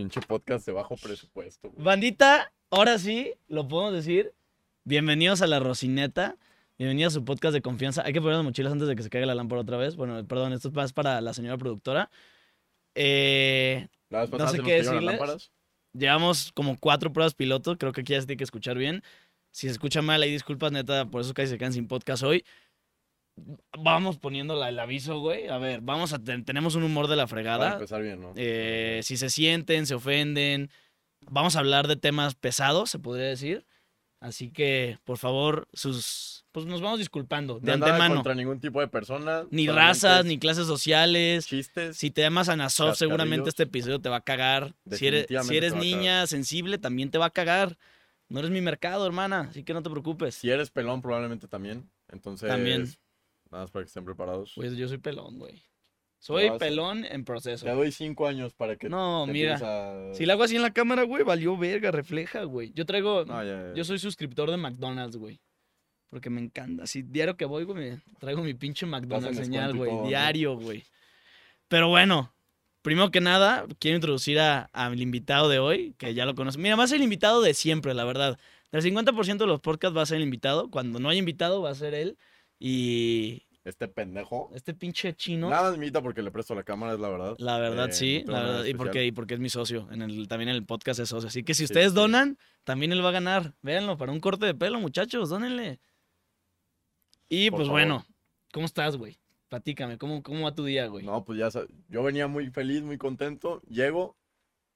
Pinche podcast de bajo presupuesto. güey. Bandita, ahora sí, lo podemos decir. Bienvenidos a la Rocineta. Bienvenidos a su podcast de confianza. Hay que poner las mochilas antes de que se caiga la lámpara otra vez. Bueno, perdón, esto es más para la señora productora. Eh, La vez No sé qué decirles. llevamos como cuatro pruebas piloto. Creo que aquí ya se tiene que escuchar bien. Si se escucha mal, hay disculpas, neta. Por eso casi se quedan sin podcast hoy. Vamos poniendo la- el aviso, güey. A ver, vamos a ten- tenemos un humor de la Para fregada. empezar bien, ¿no? Eh, si se sienten, se ofenden. Vamos a hablar de temas pesados, se podría decir. Así que, por favor, sus. Pues nos vamos disculpando de No nada antemano. contra ningún tipo de persona. Ni razas, ni clases sociales. Chistes. Si te llamas Anasoft, seguramente este episodio te va a cagar. Si eres, si niña sensible, también te va a cagar. No eres mi mercado, hermana, así que no te preocupes. Si eres pelón, probablemente también. Entonces. También. Nada más para que estén preparados. Pues yo soy pelón, güey. Soy vas a- pelón en proceso. Te doy cinco años para que. No, te mira. a- Si la hago así en la cámara, güey, valió verga, refleja, güey. Yo traigo. No, ya, ya. Yo soy suscriptor de McDonald's, güey. Porque me encanta. Si diario que voy, güey, me traigo mi pinche McDonald's señal, güey. Diario, güey. Pero bueno, primero que nada, quiero introducir a- al invitado de hoy, que ya lo conocen. Mira, va a ser el invitado de siempre, la verdad. Del 50% de los podcasts va a ser el invitado. Cuando no hay invitado, va a ser él. Y Este pendejo. este pinche chino. Nada imita porque le presto la cámara, es la verdad. La verdad, Eh, sí, la verdad, y porque, y porque es mi socio, en el, también en el podcast es socio. Así que si ustedes sí. donan, también él va a ganar. Véanlo, para un corte de pelo, muchachos, dónenle. Y Por pues favor. bueno, ¿cómo estás, güey? Platícame, ¿cómo, ¿cómo va tu día, güey? No, pues ya sa- yo venía muy feliz, muy contento. Llego,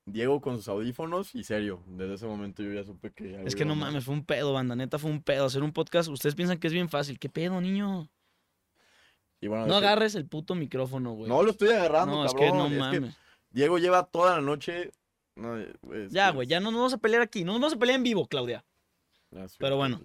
Diego con sus audífonos y serio, desde ese momento yo ya supe que... es que no mames, fue un pedo, banda, neta fue un pedo. Hacer un podcast, ustedes piensan que es bien fácil. ¿Qué pedo, niño? Y bueno, No agarres el puto micrófono, güey. No lo estoy agarrando, No, es que cabrón. no es que mames. Diego lleva toda la noche... no, es Ya, güey, ya no nos vamos a pelear aquí. No nos vamos a pelear en vivo, Claudia. Pero bueno.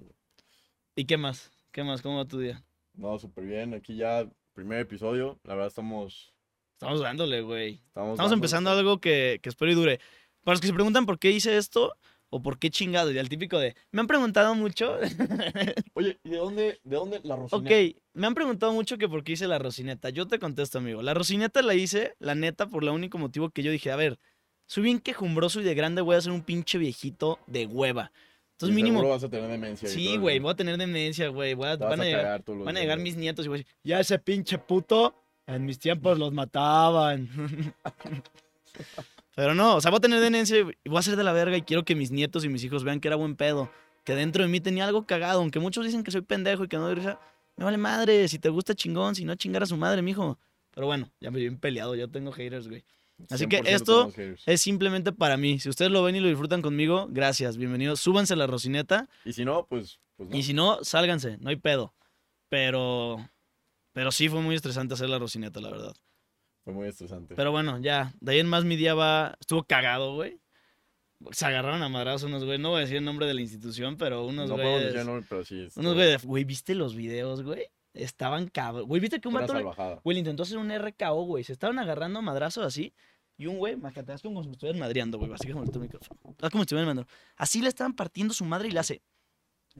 ¿Y qué más? ¿Qué más? ¿Cómo va tu día? No, súper bien. Aquí ya, primer episodio. La verdad estamos... Estamos dándole, güey. Estamos, Estamos dándole. empezando algo que, que espero y dure. Para los que se preguntan por qué hice esto o por qué chingado, y el típico de, me han preguntado mucho. Oye, ¿y de dónde, de dónde la Rosina? ok, me han preguntado mucho que por qué hice la rocineta. Yo te contesto, amigo. La rocineta la hice, la neta, por el único motivo que yo dije, a ver, soy bien quejumbroso y de grande voy a ser un pinche viejito de hueva. Entonces, Y mínimo. vas a tener demencia. Sí, güey, voy a tener demencia, güey. Van a a llegar, van a llegar mis nietos y voy a decir, ya ese pinche puto, en mis tiempos los mataban. Pero no, o sea, voy a tener demencia y voy a ser de la verga y quiero que mis nietos y mis hijos vean que era buen pedo. Que dentro de mí tenía algo cagado, aunque muchos dicen que soy pendejo y que no doy risa. Me vale madre, si te gusta chingón, si no chingar a su madre, mijo. Pero bueno, ya me bien peleado, ya tengo haters, güey. Así que 100% esto es simplemente para mí. Si ustedes lo ven y lo disfrutan conmigo, gracias, bienvenidos. Súbanse a la rocineta. Y si no, pues, pues no. Y si no, sálganse, no hay pedo. Pero. Pero sí fue muy estresante hacer la rocineta, la verdad. Fue muy estresante. Pero bueno, ya. De ahí en más mi día va. Estuvo cagado, güey. Se agarraron a madrazos unos güey. No voy a decir el nombre de la institución, pero unos no güeyes. decir nombre, pero sí. Unos güeyes. Güey, ¿viste los videos, güey? Estaban cabros. Güey, ¿viste que un vato. Güey, le intentó hacer un RKO, güey. Se estaban agarrando a madrazos así. Y un güey, májate, es como si me estuvieran madreando, güey. Así como el micrófono. Es como si estuvieran madreando. Así le estaban partiendo su madre y le hace.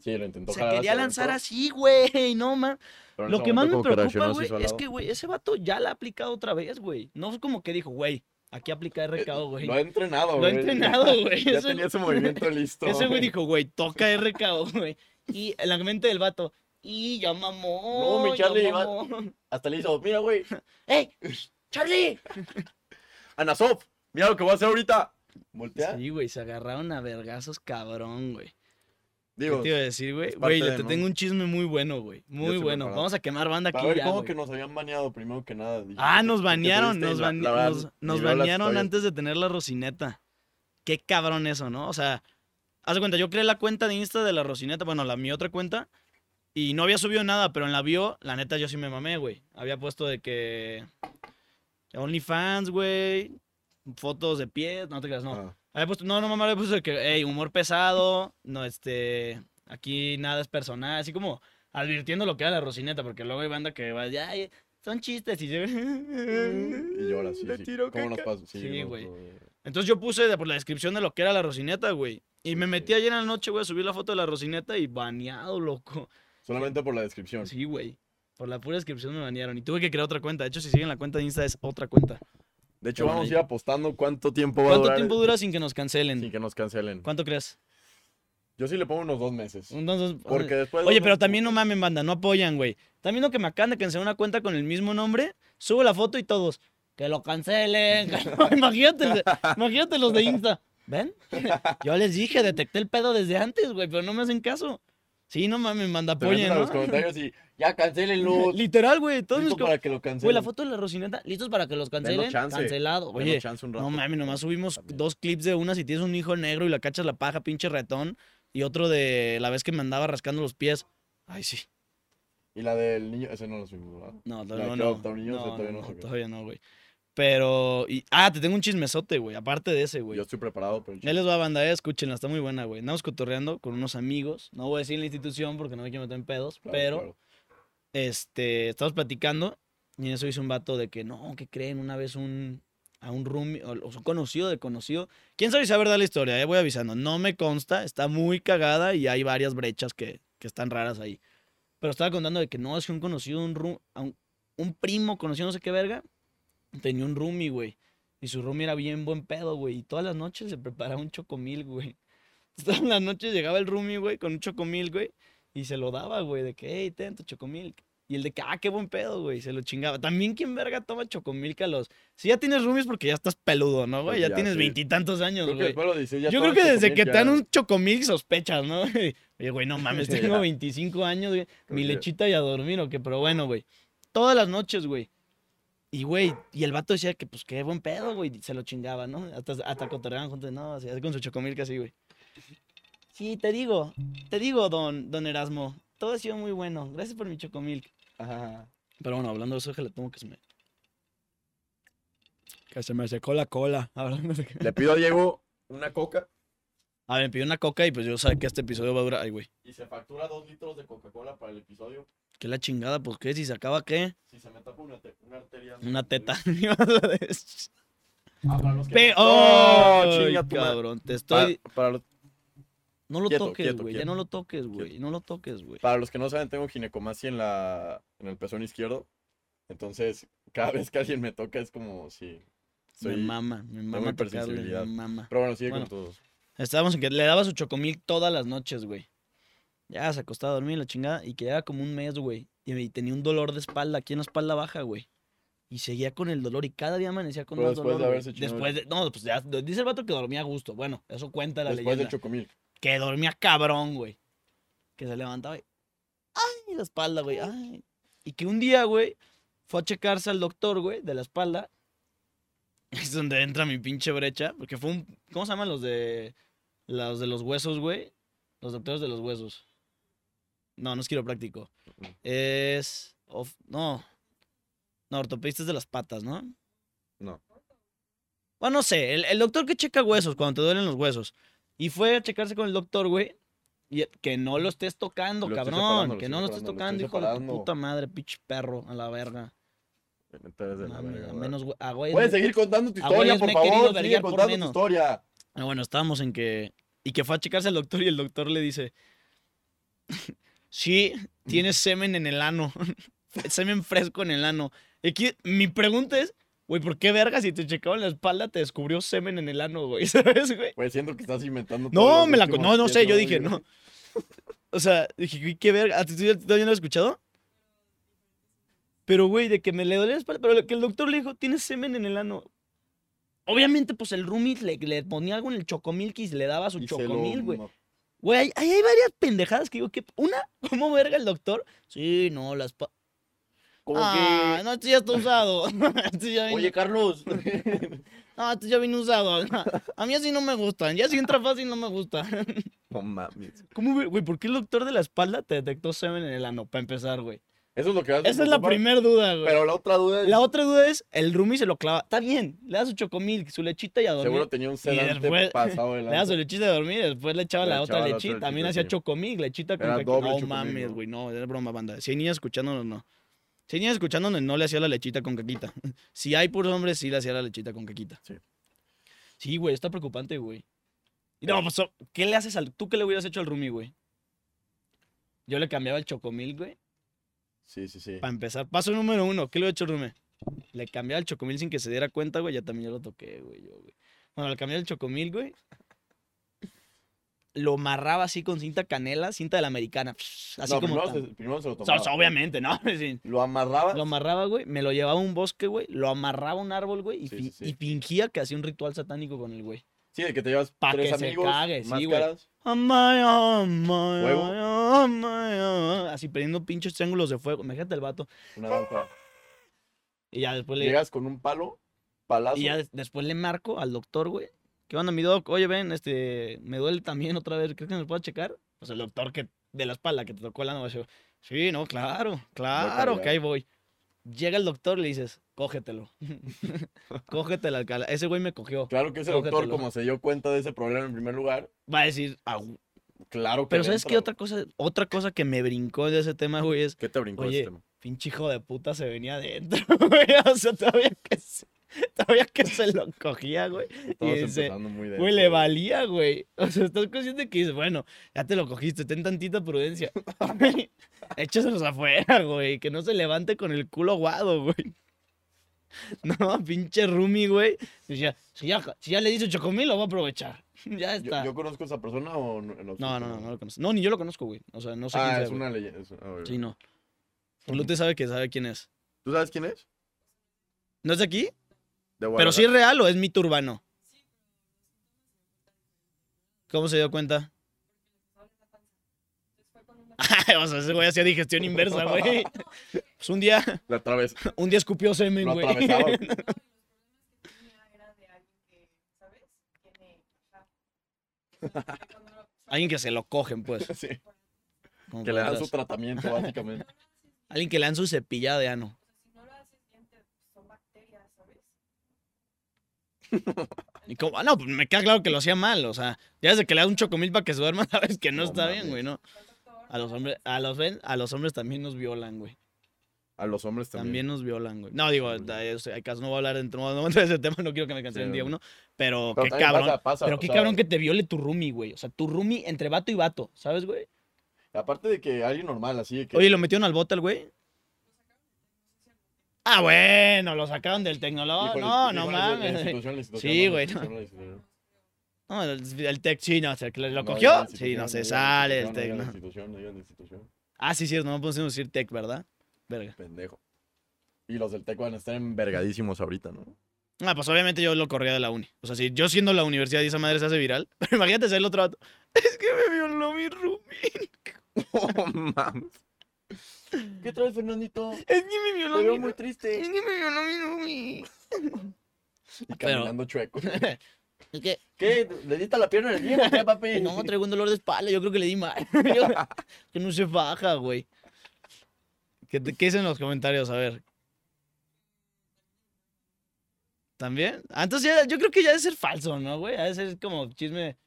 Sí, lo intentó Se quería lanzar así, güey. No, man. Lo que más me preocupa, güey, es que, güey, ese vato ya la ha aplicado otra vez, güey. No fue como que dijo, güey, aquí aplica RKO, güey. Lo ha entrenado, Lo ha güey. entrenado, güey. Ya tenía ese movimiento listo. Ese güey dijo, güey, toca RKO, güey. Y en la mente del vato, y ya mamó. No, mi Charlie, mamó". Hasta le hizo, mira, güey. ¡Ey! ¡Charlie! Anasov, mira lo que voy a hacer ahorita. Voltea. Sí, güey, se agarraron a vergazos cabrón, güey. ¿Qué Digo, te iba a decir, güey? Güey, te ¿no? tengo un chisme muy bueno, güey. Muy bueno. preparado. Vamos a quemar banda aquí a ver, ya, ¿cómo que nos habían baneado primero que nada? Dije, Ah, ¿por qué- nos banearon, nos, la- bane- la verdad, nos, nos banearon antes de tener la rocineta. Qué cabrón eso, ¿no? O sea, haz de cuenta, yo creé la cuenta de Insta de la rocineta, bueno, la mi otra cuenta, y no había subido nada, pero en la bio, la neta, yo sí me mamé, güey. Había puesto de que OnlyFans, güey, fotos de pies, no te creas, no. Ah, puesto, no, no, mamá, había puesto de que, hey, humor pesado, no, este, aquí nada es personal, así como advirtiendo lo que era la rocineta, porque luego hay banda que va, ya, son chistes, y yo, y llora, sí, Le sí. tiro ¿Cómo nos caca. pasa? Sí, no, güey. Entonces yo puse de- por la descripción de lo que era la rocineta, güey. Y me Sí. metí ayer en la noche, güey, a subir la foto de la rocineta y baneado, loco. Solamente por la descripción. Sí, güey. Por la pura descripción me banearon. Y tuve que crear otra cuenta. De hecho, si siguen la cuenta de Insta es otra cuenta. De hecho, Qué vamos a ir apostando cuánto tiempo va a ¿Cuánto durar tiempo dura sin que nos sin cancelen? que nos cancelen. ¿Cuánto crees? Yo sí le pongo unos dos meses. Un, dos, dos- Porque después. de Oye, pero meses- también no mamen, banda, no apoyan, güey. También lo que me acaban de cancelar una cuenta con el mismo nombre, subo la foto y todos, que lo cancelen. que no". imagínate, imagínate los de Insta. ¿Ven? Yo les dije, detecté el pedo desde antes, güey, pero no me hacen caso. Sí, no mames, manda Te meten apoyen, a ¿no? los comentarios y ya cancelenlo. Literal, güey, todos mis Listo com- para que lo cancelen. Güey, la foto de la Rocineta, listos para que los cancelen. chance. Cancelado. Oye, chance un no rato. mames, nomás subimos También. dos clips de una si tienes un hijo negro y la cachas la paja, pinche ratón. Y otro de la vez que me andaba rascando los pies. Ay, sí. Y la del niño, ese no lo subimos, ¿verdad? No, no, no. No, todavía no, no no, todavía no, güey. Pero, y, ah, te tengo un chismesote, güey, aparte de ese, güey. Yo estoy preparado, pero el Ya les va a banda, eh, escúchenla, está muy buena, güey. Andamos cotorreando con unos amigos. No voy a decir la institución porque no me quiero meter en pedos, Claro, pero claro. este, estamos platicando y en eso hizo un vato de que no, que creen una vez un a un roomie o, o un conocido de conocido. ¿Quién sabe si es verdad la historia? Eh? Voy avisando. No me consta, está muy cagada y hay varias brechas que, que están raras ahí. Pero estaba contando de que no, es que un conocido, un, a un, un primo conocido no sé qué verga, tenía un roomie, güey. Y su roomie era bien buen pedo, güey. Y todas las noches se preparaba un chocomil, güey. Todas las noches llegaba el roomie, güey, con un chocomil, güey. Y se lo daba, güey, de que, hey, ten tu chocomil. Y el de que, ah, qué buen pedo, güey. Se lo chingaba. También, ¿quién verga toma chocomilk a los. Si ya tienes roomies porque ya estás peludo, ¿no, güey? Pues Ya ya, tienes sí. veintitantos años, güey. Yo creo que desde que chocomil te dan un chocomilk sospechas, ¿no? Oye, güey, no mames, tengo 25 años, güey. Mi lechita y a dormir, ¿o qué? Pero bueno, güey. Todas las noches, güey. Y, güey, y el vato decía que, pues, qué buen pedo, güey. y Se lo chingaba, ¿no? Hasta, hasta cotorreaban juntos. No, así, así con su chocomilk así, güey. Sí, te digo, te digo, don, don Erasmo. Todo ha sido muy bueno. Gracias por mi chocomilk. Ajá. Pero bueno, hablando de eso, que le tomo que se me... Que se me secó la cola. Hablando de. Le pido a Diego una coca A ver, me pidió una coca y pues yo sé que este episodio va a durar... Ay, güey. y se factura dos litros de Coca-Cola para el episodio. ¿Qué la chingada? Pues, ¿qué? Si se acaba, ¿qué? Si se me tapa una, te- una arteria. Una teta. Ah, para los que Pe- ¡Oh! ¡No! Chinga cabrón, te estoy... para los, No lo Quieto, toques, güey. Ya no lo toques, güey. No lo toques, güey. para los que no saben, tengo ginecomastia en, la, en el pezón izquierdo. Entonces, cada vez que alguien me toca es como si... Me Soy... mama, me mama tocarle, me mama. Pero bueno, sigue Bueno. con todos. Estábamos en que le daba su chocomil todas las noches, güey. Ya se acostaba a dormir la chingada y quedaba como un mes, güey. Y, tenía un dolor de espalda, aquí en la espalda baja, güey. Y seguía con el dolor y cada día amanecía con Pero más después de dolor. haberse Después de, no, pues ya, dice el vato que dormía a gusto. Bueno, eso cuenta la Después leyenda. chocomil. Que dormía cabrón, güey. Que se levantaba y. ¡Ay! La espalda, güey. ¡Ay! Y que un día, güey, fue a checarse al doctor, güey, de la espalda. Es donde entra mi pinche brecha. Porque fue un. ¿Cómo se llaman los de. Los de los huesos, güey? Los doctores de los huesos. No, no es quiropráctico. Es. of- no. No, ortopedistas de las patas, ¿no? No. Bueno, no sé, el, el doctor que checa huesos cuando te duelen los huesos. Y fue a checarse con el doctor, güey. Y que no lo estés tocando, Lo cabrón. lo que no lo estés lo tocando, estoy hijo de tu puta madre, pinche perro, a la verga. De la verga, menos, güey, a güeyes Puedes seguir contando tu historia, por favor. Sigue contando tu historia. Ah, bueno, estábamos en que. Y que fue a checarse al doctor y el doctor le dice: Sí, tienes semen en el ano. semen fresco en el ano. Y aquí, mi pregunta es: Güey, ¿por qué verga si te checaban la espalda te descubrió semen en el ano, güey? ¿Sabes, güey? Pues siento que estás inventando. No, me la. No, no sé, yo dije, no. O sea, dije, güey, ¿qué verga? ¿A ti todavía no lo has escuchado? Pero, güey, de que me le dolía la espalda. Pero que el doctor le dijo, tienes semen en el ano. Obviamente, pues el roomie le, le ponía algo en el chocomilk y le daba su Y chocomil, güey. Güey, hay, hay, varias pendejadas que digo que. Una, ¿cómo verga el doctor? Sí, no, las. pa- Como ah, no, esto ya está usado. Ya que. Oye, Carlos. No, esto ya viene usado. A mí así no me gustan. Ya si entra fácil no me gusta. no mames. ¿Cómo, güey? Güey, ¿por qué el doctor de la espalda te detectó semen en el ano? Para empezar, güey. Eso es lo que. Esa es la primera duda, güey. Pero la otra duda es. La otra duda es, el roomie se lo clava. Está bien, le da su chocomilk, su lechita y a dormir. Seguro tenía un sedante después- pasado de Le da su lechita de dormir, después le echaba Le la otra echaba la otra lechita. También hacía sí. chocomilk, lechita con doble No chocomilk, mames, güey, no, era broma, banda. Si hay niñas escuchándonos, no. Si hay niñas escuchándonos, no le hacía la lechita con caquita. Si hay puros hombres, sí le hacía la lechita con caquita. Sí. Sí, güey, está preocupante, güey. Y no, pues, ¿qué le haces al... ¿Tú qué le hubieras hecho al roomie, güey? Yo le cambiaba el chocomilk, güey. Sí, sí, sí. Para empezar, paso número uno, ¿qué le hubiera hecho roomie? Le cambiaba el chocomil sin que se diera cuenta, güey. Ya también ya lo toqué, güey. Yo, güey. Bueno, le cambiaba el chocomil, güey. Lo amarraba así con cinta canela, cinta de la americana. Así no, como. primero, se, primero se lo tomaba. o sea, obviamente, ¿no? Sí. Lo amarraba. Lo amarraba, güey. Me lo llevaba a un bosque, güey. Lo amarraba a un árbol, güey. Y, Sí, sí, y fingía que hacía un ritual satánico con el güey. Sí, de que te llevas Pa' tres que se amigos, cague, sí, güey. Así prendiendo pinches triángulos de fuego. Imagínate el vato. Una danza. Y ya después le. Llegas con un palo, palazo. Y ya des- después le marco al doctor, güey. ¿Qué onda, mi doc? Oye, ven, este, me duele también otra vez. ¿Crees que me pueda checar? Pues el doctor que de la espalda que te tocó el ano, va a decir, sí, no, claro, claro, que ahí voy. Llega el doctor y le dices, cógetelo. Cógetelo, alcalá. Ese güey me cogió. Claro que ese doctor, como se dio cuenta de ese problema en primer lugar, Va a decir, "Ah, claro que pero ¿sabes qué? Otra cosa, otra cosa que me brincó de ese tema, güey, es, ¿Qué te brincó Oye, ese tema? pinche hijo de puta se venía adentro, güey. O sea, todavía que se, todavía que se lo cogía, güey. Muy Güey, le valía, güey. O sea, estás consciente que dices, bueno, ya te lo cogiste, ten tantita prudencia. Échaselos afuera, güey. Que no se levante con el culo aguado, güey. No, pinche Rumi, güey. Decía, si ya, si ya le dice chocomil, lo voy a aprovechar. Ya está. yo conozco a esa persona o no? No, no, no, no lo conozco. No, ni yo lo conozco, güey. O sea, no sé quién Ah, sea, es güey. una leyenda. es- ah. Sí, no. Lute sabe que sabe quién es. ¿Tú sabes quién es? ¿No es de aquí? ¿Pero sí es real o es mito urbano? ¿Cómo se dio cuenta? o sea, ese güey hacía digestión inversa, güey. Pues un día, La otra vez. un día escupió semen, güey. alguien que, se lo cogen, pues. Sí, que le dan su tratamiento, básicamente. Alguien que le dan su cepillada de ano. O sea, si no lo haces bien, te- son bacterias, ¿sabes? Y como, ah, no, pues me queda claro que lo hacía mal. O sea, ya desde que le das un chocomil para que se duerma, sabes que no, No está bien, güey, ¿no? A los hombres, a los, ven- a los hombres también nos violan, güey. A los hombres También, también. nos violan, güey. No, digo, Sí, güey. hay, casos, no voy a hablar dentro, no voy a entrar en ese tema, no quiero que me cancelen Sí, día uno. Pero, Pero qué cabrón. pasa- pasa, pero qué sea, cabrón que te viole tu roomie, güey. O sea, tu roomie entre vato y vato, ¿sabes, güey? Aparte de que alguien normal, así de que. Oye, ¿lo metieron al bote al güey? Ah, bueno, lo sacaron del tecnológico. No, no mames. Sí, güey. No, el, el tech, sí, no, lo cogió. Sí, no se sale el tech. Ah, sí, sí, no podemos decir tech, ¿verdad? Verga. Pendejo. Y los del TEC van a estar envergadísimos ahorita, ¿no? Ah, pues obviamente yo lo corría de la uni. O sea, si yo siendo la universidad y esa madre se hace viral, pero imagínate ser el otro vato. Es que me violó mi roomie. Oh, mames. ¿Qué traes, Fernandito? Es que me violó Te veo mi muy triste. Es que me violó mi. Y caminando chueco. Es que ¿Qué? ¿Le diste la pierna en el gym o qué, papi? no, traigo un dolor de espalda. Yo creo que le di mal. Yo- que no se baja, güey. ¿Qué, ¿Qué dicen en los comentarios? A ver. ¿También? Ah, entonces ya- yo creo que ya debe ser falso, ¿no, güey? Ha de ser como chisme.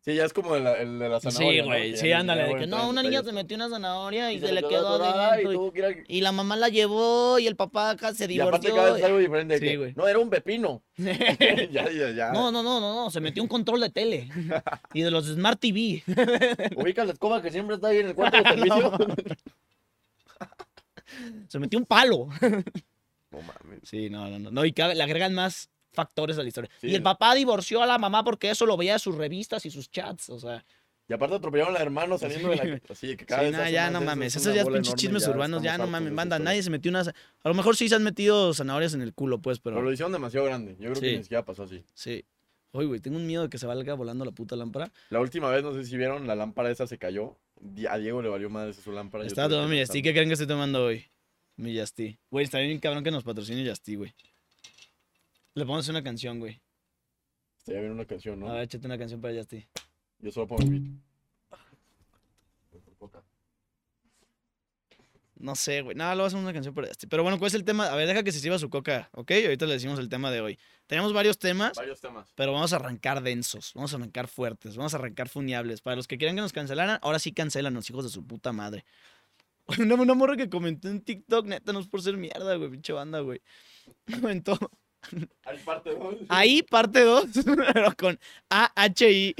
Sí, ya es como el, el de la zanahoria, Sí, güey. Sí, ándale. De que no, una niña se metió una zanahoria y, Y se, le quedó adentro. Y, la mamá la llevó y el papá acá se y aparte divorció. cada vez es algo diferente. Sí, que, güey. No, era un pepino. ya, ya, ya. No, no, no, no, no, se metió un control de tele y de los Smart TV. Ubica la escoba que siempre está ahí en el cuarto de servicio. Se metió un palo. no mames. Sí, no, no, no. no y cabe- le agregan más factores a la historia. Sí. Y el papá divorció a la mamá porque eso lo veía de sus revistas y sus chats, o sea. Y aparte atropellaron a la hermana saliendo de la. Así de que cada Sí, vez nah, ya no de mames. es Esos ya pinches chismes ya urbanos, ya no mames, de banda. Nadie se metió unas. A lo mejor sí se han metido zanahorias en el culo, pues, Pero pero. lo hicieron demasiado grande. Yo creo Sí. que ni siquiera pasó así. Sí. Oye, güey, tengo un miedo de que se valga volando la puta lámpara. La última vez, no sé si vieron, la lámpara esa se cayó. A Diego le valió madre su lámpara. que tomando mi. Yasti. ¿Qué creen que estoy tomando hoy? Mi Yasti. Güey, está bien cabrón que nos patrocine Yasti, güey. Le pongo a hacer una canción, güey. Estaría bien una canción, ¿no? A ver, échate una canción para Yasti. Yo solo pongo el beat. No sé, güey. No, lo voy a hacer una canción para Yasti. Pero bueno, ¿cuál es el tema? A ver, deja que se sirva su coca, ¿ok? Ahorita le decimos el tema de hoy. Tenemos varios temas. Varios temas. Pero vamos a arrancar densos, vamos a arrancar fuertes, vamos a arrancar funeables. Para los que quieran que nos cancelaran, ahora sí cancelan los hijos de su puta madre. Una, una morra que comentó en TikTok, neta, no es por ser mierda, güey, pinche banda, güey. Comentó, Hay parte 2. ahí parte 2, pero con AHI.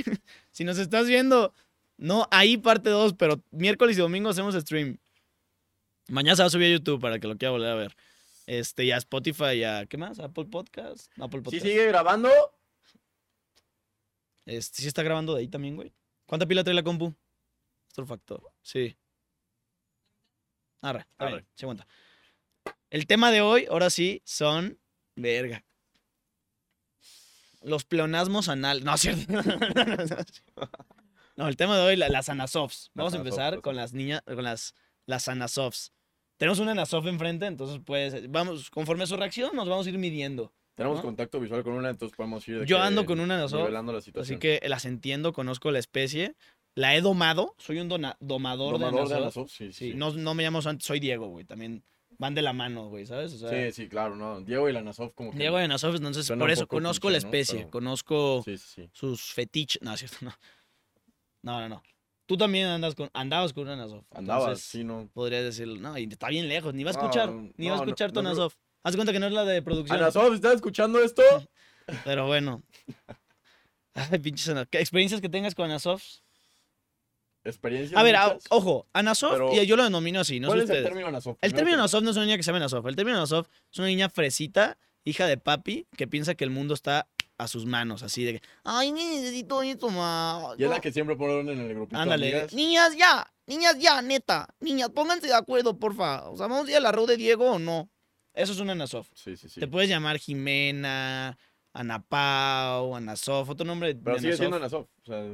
Si nos estás viendo, no, ahí parte 2, pero miércoles y domingo hacemos stream. Mañana se va a subir a YouTube para que lo quiera volver a ver. Este, y a Spotify, y a, ¿qué más? Apple Podcast. Apple ¿Sí Podcast. sigue grabando? Este, sí está grabando de ahí también, güey. ¿Cuánta pila trae la compu? Otro factor. Sí. Arre, Arre. se aguanta. El tema de hoy, ahora sí, son. Verga. Los pleonasmos anal. No, cierto. no, el tema de hoy, la- las anasofs. Vamos a empezar anasofs, con las niñas, con las, las anasofs. Tenemos una anasof enfrente, entonces pues, vamos, conforme a su reacción, nos vamos a ir midiendo. Tenemos ¿No? contacto visual con una, entonces podemos ir de Yo que ando con una anasof, la Así que las entiendo, conozco la especie. La he domado. Soy un dona- domador, Domador de de anasof. Anasof, sí, Sí, sí. no, no me llamo soy Diego, güey. También van de la mano, güey, ¿sabes? O sea, Sí, sí, claro, no. Diego y la Anasof como que... Diego de Anasof, entonces por eso conozco la especie, conozco Sí, sí, sí. sus fetiches. No, es cierto, no. No, no, no. Tú también andas con, andabas con. Andabas, sí, no. Podrías decirlo. No, y está bien lejos, ni va a escuchar, no, ni va a escuchar tu Anasof. Haz cuenta que no es la de producción. Anasof, ¿estás escuchando esto? Pero bueno. Ay, pinches Ana- ¿Qué experiencias que tengas con Anasofs? Experiencia. A ver, a- ojo, Anasof, Pero- y yo lo denomino así, no sé ¿Cuál es el término Anasof? El término Anasof no es una niña que se llama Anasof. El término Anasof es una niña fresita, hija de papi, que piensa que el mundo está a sus manos, así de que, ay, necesito esto, ma. Y es la que siempre ponen en el grupito. Ándale, amigas. niñas ya, niñas ya, neta, niñas, pónganse de acuerdo, porfa. O sea, ¿vamos a ir a la RU de Diego o no? Eso es una Anasof. Sí, sí, sí. Te puedes llamar Jimena, Ana Pau, Anasof, otro nombre de Pero sigue Anasof. siendo Anasof. O sea,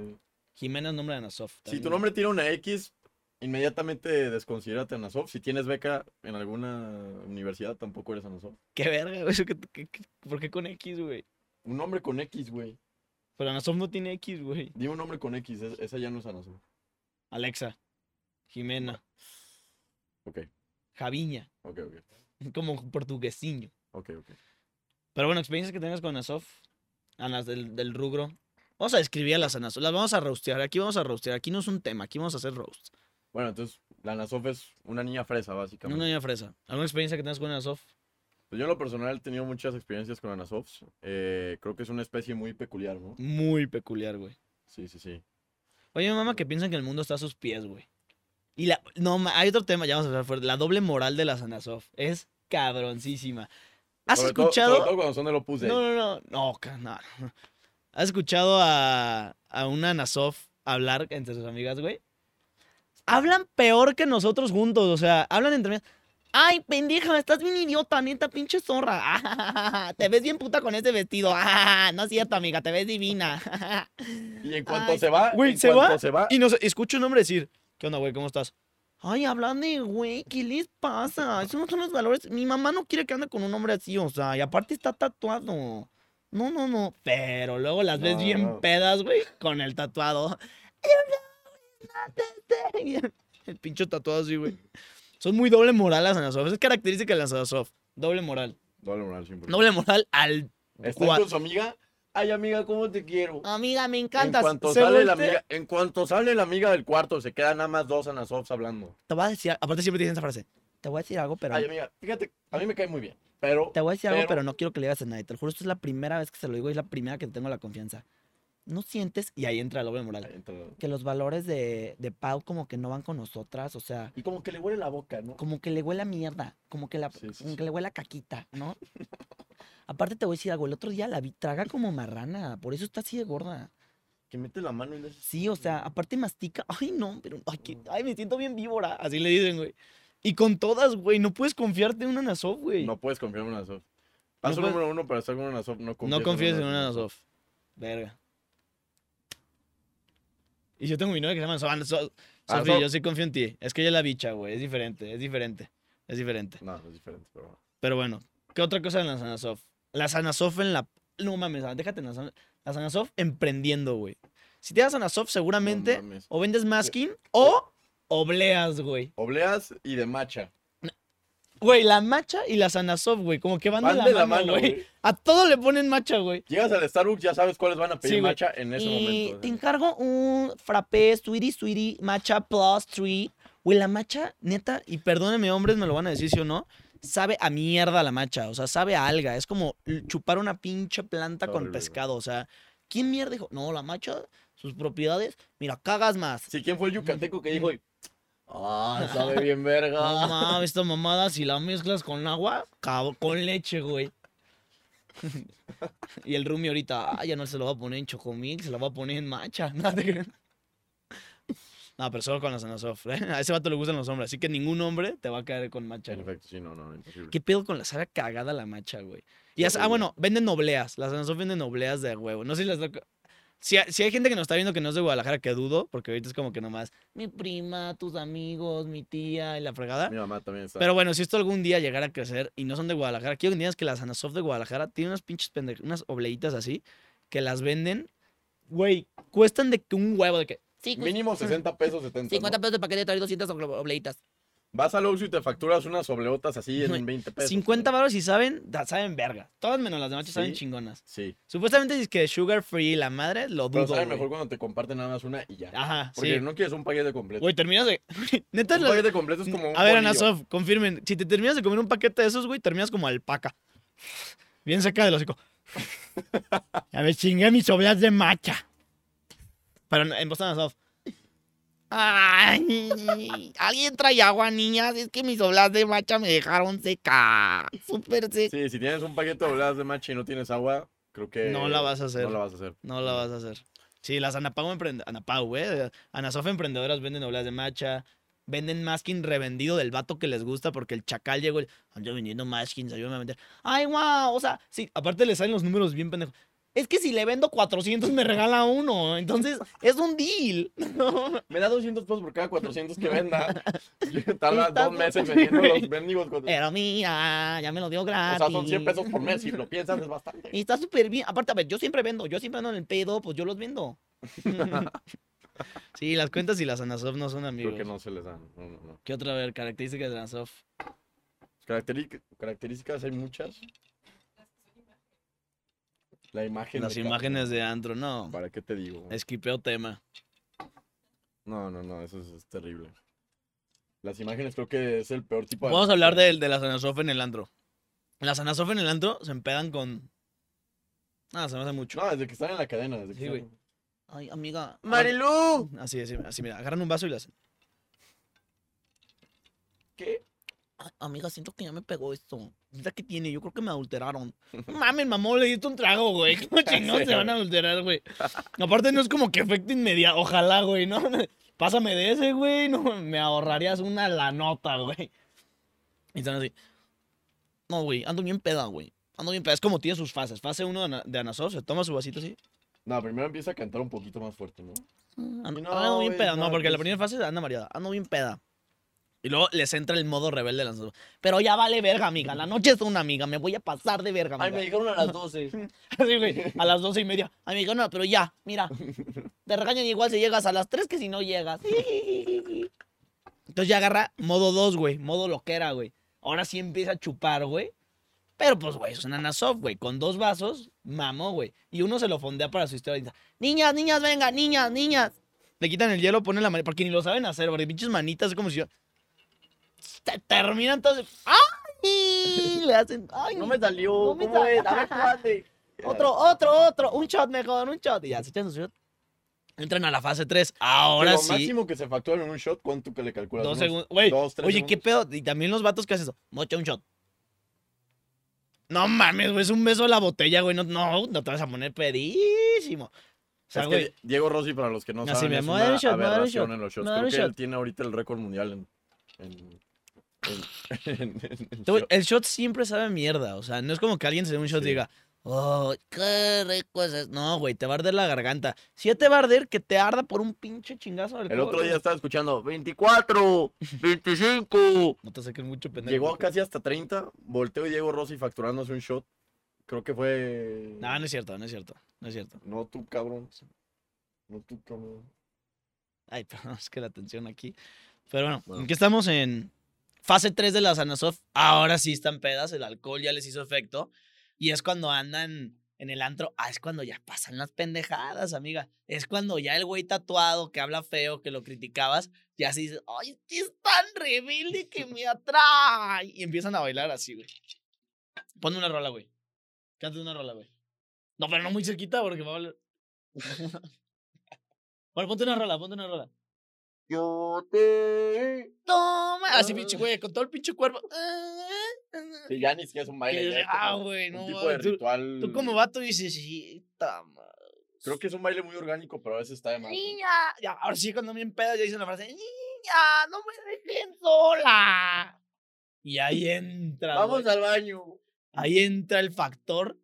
Jimena es nombre de Anasof. si tu nombre tiene una X, inmediatamente desconsidérate Anasof. Si tienes beca en alguna universidad, tampoco eres Anasof. Qué verga, güey. ¿Por qué con X, güey? Un nombre con X, güey. Pero Anasof no tiene X, güey. Dime un nombre con X, es- esa ya no es Anasof. Alexa, Jimena, Ok, Javiña, ok, ok. como portuguesiño. Ok, ok. Pero bueno, experiencias que tengas con Anasof, Anas del, del rubro. Vamos a describir a las Anasof, las vamos a roastear. Aquí vamos a roastear, aquí no es un tema, aquí vamos a hacer roast. Bueno, entonces, la Anasof es una niña fresa, básicamente. Una niña fresa. ¿Alguna experiencia que tengas con Anasof? Pues yo en lo personal he tenido muchas experiencias con Anasofs. Eh, creo que es una especie muy peculiar, ¿no? Muy peculiar, güey. Sí, sí, sí. Oye, mamá que piensan que el mundo está a sus pies, güey. Y la. No, hay otro tema, ya vamos a hablar fuerte. La doble moral de las Anasof es cabroncísima. ¿Has Sobre todo- escuchado? sobre todo cuando son de Opus Dei. No, no, no. No, no. ¿Has escuchado a, a una Anasof hablar entre sus amigas, güey? Hablan peor que nosotros juntos. O sea, hablan entre. Ay, pendeja, estás bien idiota, neta, pinche zorra. te ves bien puta con ese vestido. no es cierto, amiga, te ves divina. Y en cuanto Ay, se va, güey, ¿se se va, Y nos escucho un hombre decir, ¿qué onda, güey? ¿Cómo estás? Ay, hablan de, güey, ¿qué les pasa? Esos no son los valores. Mi mamá no quiere que ande con un hombre así, o sea, y aparte está tatuado. No, no, no. Pero luego las ves No, bien no. pedas, güey, con el tatuado. El pincho tatuado así, güey. Son muy doble moral las Anasof. Es característica de las Anasof. Doble moral. doble moral siempre. Doble moral al. Está con su amiga. Ay, amiga, ¿cómo te quiero? Amiga, me En encanta. cuanto, sale la amiga, en cuanto sale la amiga del cuarto, se quedan nada más dos Anasofs hablando. Te voy a decir, aparte siempre dicen esa frase. Te voy a decir algo, pero. Ay, amiga, fíjate, a mí me cae muy bien. Pero. Te voy a decir algo, pero- pero no quiero que le digas a nadie. Te lo juro, esto es la primera vez que se lo digo y es la primera que tengo la confianza. No sientes, y ahí entra la doble moral, entra- que los valores de, de Pau como que no van con nosotras, o sea, Y como que le huele la boca, ¿no? como que le huele a mierda, como que, la, Sí, sí, como sí. que le huele a caquita, ¿no? Aparte te voy a decir algo, el otro día la vi traga como marrana, por eso está así de gorda. Que mete la mano y le Sí, o sea, aparte mastica, ay no, pero, ay, que- ay me siento bien víbora, así le dicen, güey. Y con todas, güey, no puedes confiarte en una Nasof, güey. No puedes confiar en una Anasof. Paso número uno para estar con una Anasof, no confíes, No confíes en una Anasof. Verga. Y yo tengo mi novia que se llama Sof. So- Ah, so- yo sí confío en ti. Es que ella es la bicha, güey. Es diferente, es diferente. Es diferente. No, es diferente, pero. Pero bueno, ¿qué otra cosa en las Anasof? Las Anasof en la. No mames, déjate en las, Ana- las Anasof emprendiendo, güey. Si te das Anasof, seguramente o vendes masking o obleas, güey. Obleas y de macha. Güey, la macha y las Anasof, güey. Como que van, de la, mano, güey. A todo le ponen macha, güey. Llegas al Starbucks, ya sabes cuáles van a pedir Sí, macha en ese y momento. te encargo un frappé, sweetie, sweetie, matcha plus three. Güey, la matcha, neta, y perdónenme, hombres, me lo van a decir si o no, sabe a mierda la matcha. O sea, sabe a alga. Es como chupar una pinche planta con pescado. O sea, ¿quién mierda dijo? No, la matcha, sus propiedades, mira, cagas más. Sí, ¿quién fue el yucateco que dijo, Ah, sabe bien verga. No mames, esta mamada, si la mezclas con agua, con leche, güey. y el Rumi ahorita, ah, ya no se lo va a poner en Chocomil, se lo va a poner en Macha. No, te creas. No, pero solo con la Sanasoft. ¿eh? A ese vato le gustan los hombres, así que ningún hombre te va a caer con Macha. Efecto, sí, no, no, imposible. ¿Qué pedo con la sabe cagada la Macha, güey? Y ya sa- ah, bueno, venden nobleas. Las Sanasoft venden nobleas de huevo. No sé si las... Si, hay- si hay gente que nos está viendo que no es de Guadalajara, que dudo, porque ahorita es como que nomás mi prima, tus amigos, mi tía y la fregada. Mi mamá también está. Pero bueno, si esto algún día llegara a crecer y no son de Guadalajara, quiero que entiendas que las Anasoft de Guadalajara tienen unas pinches pendejas, unas obleitas así, que las venden, güey, cuestan de que un huevo, de que... Sí, Mínimo 60 pesos, 70. 50 ¿no? pesos de paquete, trae 200 obleitas. Vas al Oxxo y te facturas unas obleotas así en 20 pesos. 50 baros y saben, saben verga. Todas menos las de noche saben chingonas. Sí. Supuestamente es que sugar free, la madre, lo Pero dudo, sabe güey. mejor cuando te comparten nada más una y ya. Ajá, Porque sí. no quieres un paquete completo. Güey, terminas de... Neta, un la- paquete completo es como un A ver. Anasof, confirmen. Si te terminas de comer un paquete de esos, güey, terminas como alpaca. Bien seca del hocico. A ver, chingué mis obleas de macha. Pero en- Boston Anasof. Ay, alguien trae agua, niñas. Es que mis obleas de macha me dejaron seca. Súper seca. Sí, si tienes un paquete de obleas de macha y no tienes agua, creo que. No la vas a hacer. No la vas a hacer. No la vas a hacer. Sí, las Anapau, emprende Anapau. Anasof emprendedoras venden obleas de macha. Venden masking revendido del vato que les gusta porque el chacal llegó y ando vendiendo maskins, ayúdame a vender. Ay, guau, o sea, sí, aparte le salen los números bien pendejos. Es que si le vendo 400 me regala uno, entonces es un deal. Me da 200 pesos por cada 400 que venda. Tarda dos meses vendiendo los mendigos. cuatro- Pero mira, ya me lo dio O gratis. sea, son 100 pesos por mes. Si lo piensas, es bastante. Y está súper bien. Aparte, a ver, yo siempre vendo, yo siempre ando en el pedo, pues yo los vendo. sí, las cuentas y las Anasoft no son amigos. Creo que no se les dan. No, no, no. ¿Qué otra, a ver, características de? Caracteri- Características hay muchas. La imagen. Las de imágenes de antro, no. ¿Para qué te digo? Esquipeo tema. No, no, no, eso es, es terrible. Las imágenes creo que es el peor tipo de. Vamos a hablar de, de las Anasoft en el antro. Las Anasoft en el antro se empedan con... Ah, se me hace mucho. No, desde que están en la cadena. Desde que Sí, están- güey. Ay, amiga. ¡Marilu! Así, así, así, mira. Agarran un vaso y le hacen. ¿Qué? Ay, amiga, siento que ya me pegó esto. Mira qué tiene, yo creo que me adulteraron. Mames, mamón, le diste un trago, güey. ¿Cómo chingados se van a adulterar, güey? Aparte no es como que efecto inmediato. Ojalá, güey, ¿no? Pásame de ese, güey. No, me ahorrarías una la nota, güey. Y están así. No, güey, ando bien peda, güey. Ando bien peda. Es como tiene sus fases. Fase 1 de, Ana- de Anasof, se toma su vasito así. No, primero empieza a cantar un poquito más fuerte, ¿no? Ando, no, ando bien peda. No, no, porque la primera fase anda mareada. Ando bien peda. Y luego les entra el modo rebelde de Anasof. Pero ya vale verga, amiga. La noche es una amiga. Me voy a pasar de verga, amiga. dijeron a las 12. Así, güey, a las doce y media. Ay, me dijo, no, pero ya, mira. Te regañan igual si llegas a las tres que si no llegas. Entonces ya agarra modo 2, güey. Modo loquera, güey. Ahora sí empieza a chupar, güey. Pero pues, güey, es una Anasoft, güey. Con dos vasos, mamó, güey. Y uno se lo fondea para su historia. Niñas, niñas, venga, niñas, niñas. Le quitan el hielo, ponen la manita. Porque ni lo saben hacer, porque pinches manitas es como si yo. Te terminan todos. ¡Ay! Le hacen. ¡Ay! No me salió. No me ¿Cómo sal- es? A ver. Otro, otro, otro. Un shot mejor, un shot. Y ya, se echan su shot. Entran a la fase 3. Ahora Lo sí. máximo que se factura en un shot, ¿cuánto que le calculas? Dos segundos. Güey, dos, tres oye, ¿qué segundos. pedo? Y también los vatos que hacen eso. Mocha un shot. No mames, güey, es un beso a la botella, güey. No, no, no te vas a poner pedísimo. O sea, es que. Diego Rossi, para los que no saben, me es una shot, aberración en los shots. Creo que shot. él tiene ahorita el récord mundial en... en, en- en- shot. El shot siempre sabe a mierda. O sea, no es como que alguien se dé un shot y diga, oh, qué rico es esto". No, güey, te va a arder la garganta. Si ya te va a arder, que te arda por un pinche chingazo del El otro día güey. estaba escuchando 24, 25. No te saques mucho pendejo. Llegó casi hasta 30. Volteo y Diego Rossi facturándose un shot. Creo que fue... No, no es cierto, no es cierto. No es cierto. No tú, cabrón. No tú, cabrón. Ay, pero es que la atención aquí. Pero bueno, Bueno. aquí estamos en fase 3 de las Anasoft. Ahora sí están pedas, el alcohol ya les hizo efecto. Y es cuando andan en el antro. Ah, es cuando ya pasan las pendejadas, amiga. Es cuando ya el güey tatuado que habla feo, que lo criticabas, ya se dice, ay, es tan rebelde que me atrae. Y empiezan a bailar así, güey. Ponme una rola, güey. Cántate una rola, güey. No, pero no muy cerquita porque va a valer. bueno, ponte una rola, ponte una rola. Yo te. Toma. Así, pinche güey, con todo el pinche cuerpo. Sí, ya ni siquiera es un baile. Que- ya es ah, güey, no Un tipo de tú- ritual. Tú como vato dices, sí, tama. Creo que es un baile muy orgánico, pero a veces está de más. ¿no? Niña. Ya, ahora sí, cuando me empeda, ya dicen la frase, niña, no me dejen sola. Y ahí entra. Vamos güey. al baño. Ahí entra el factor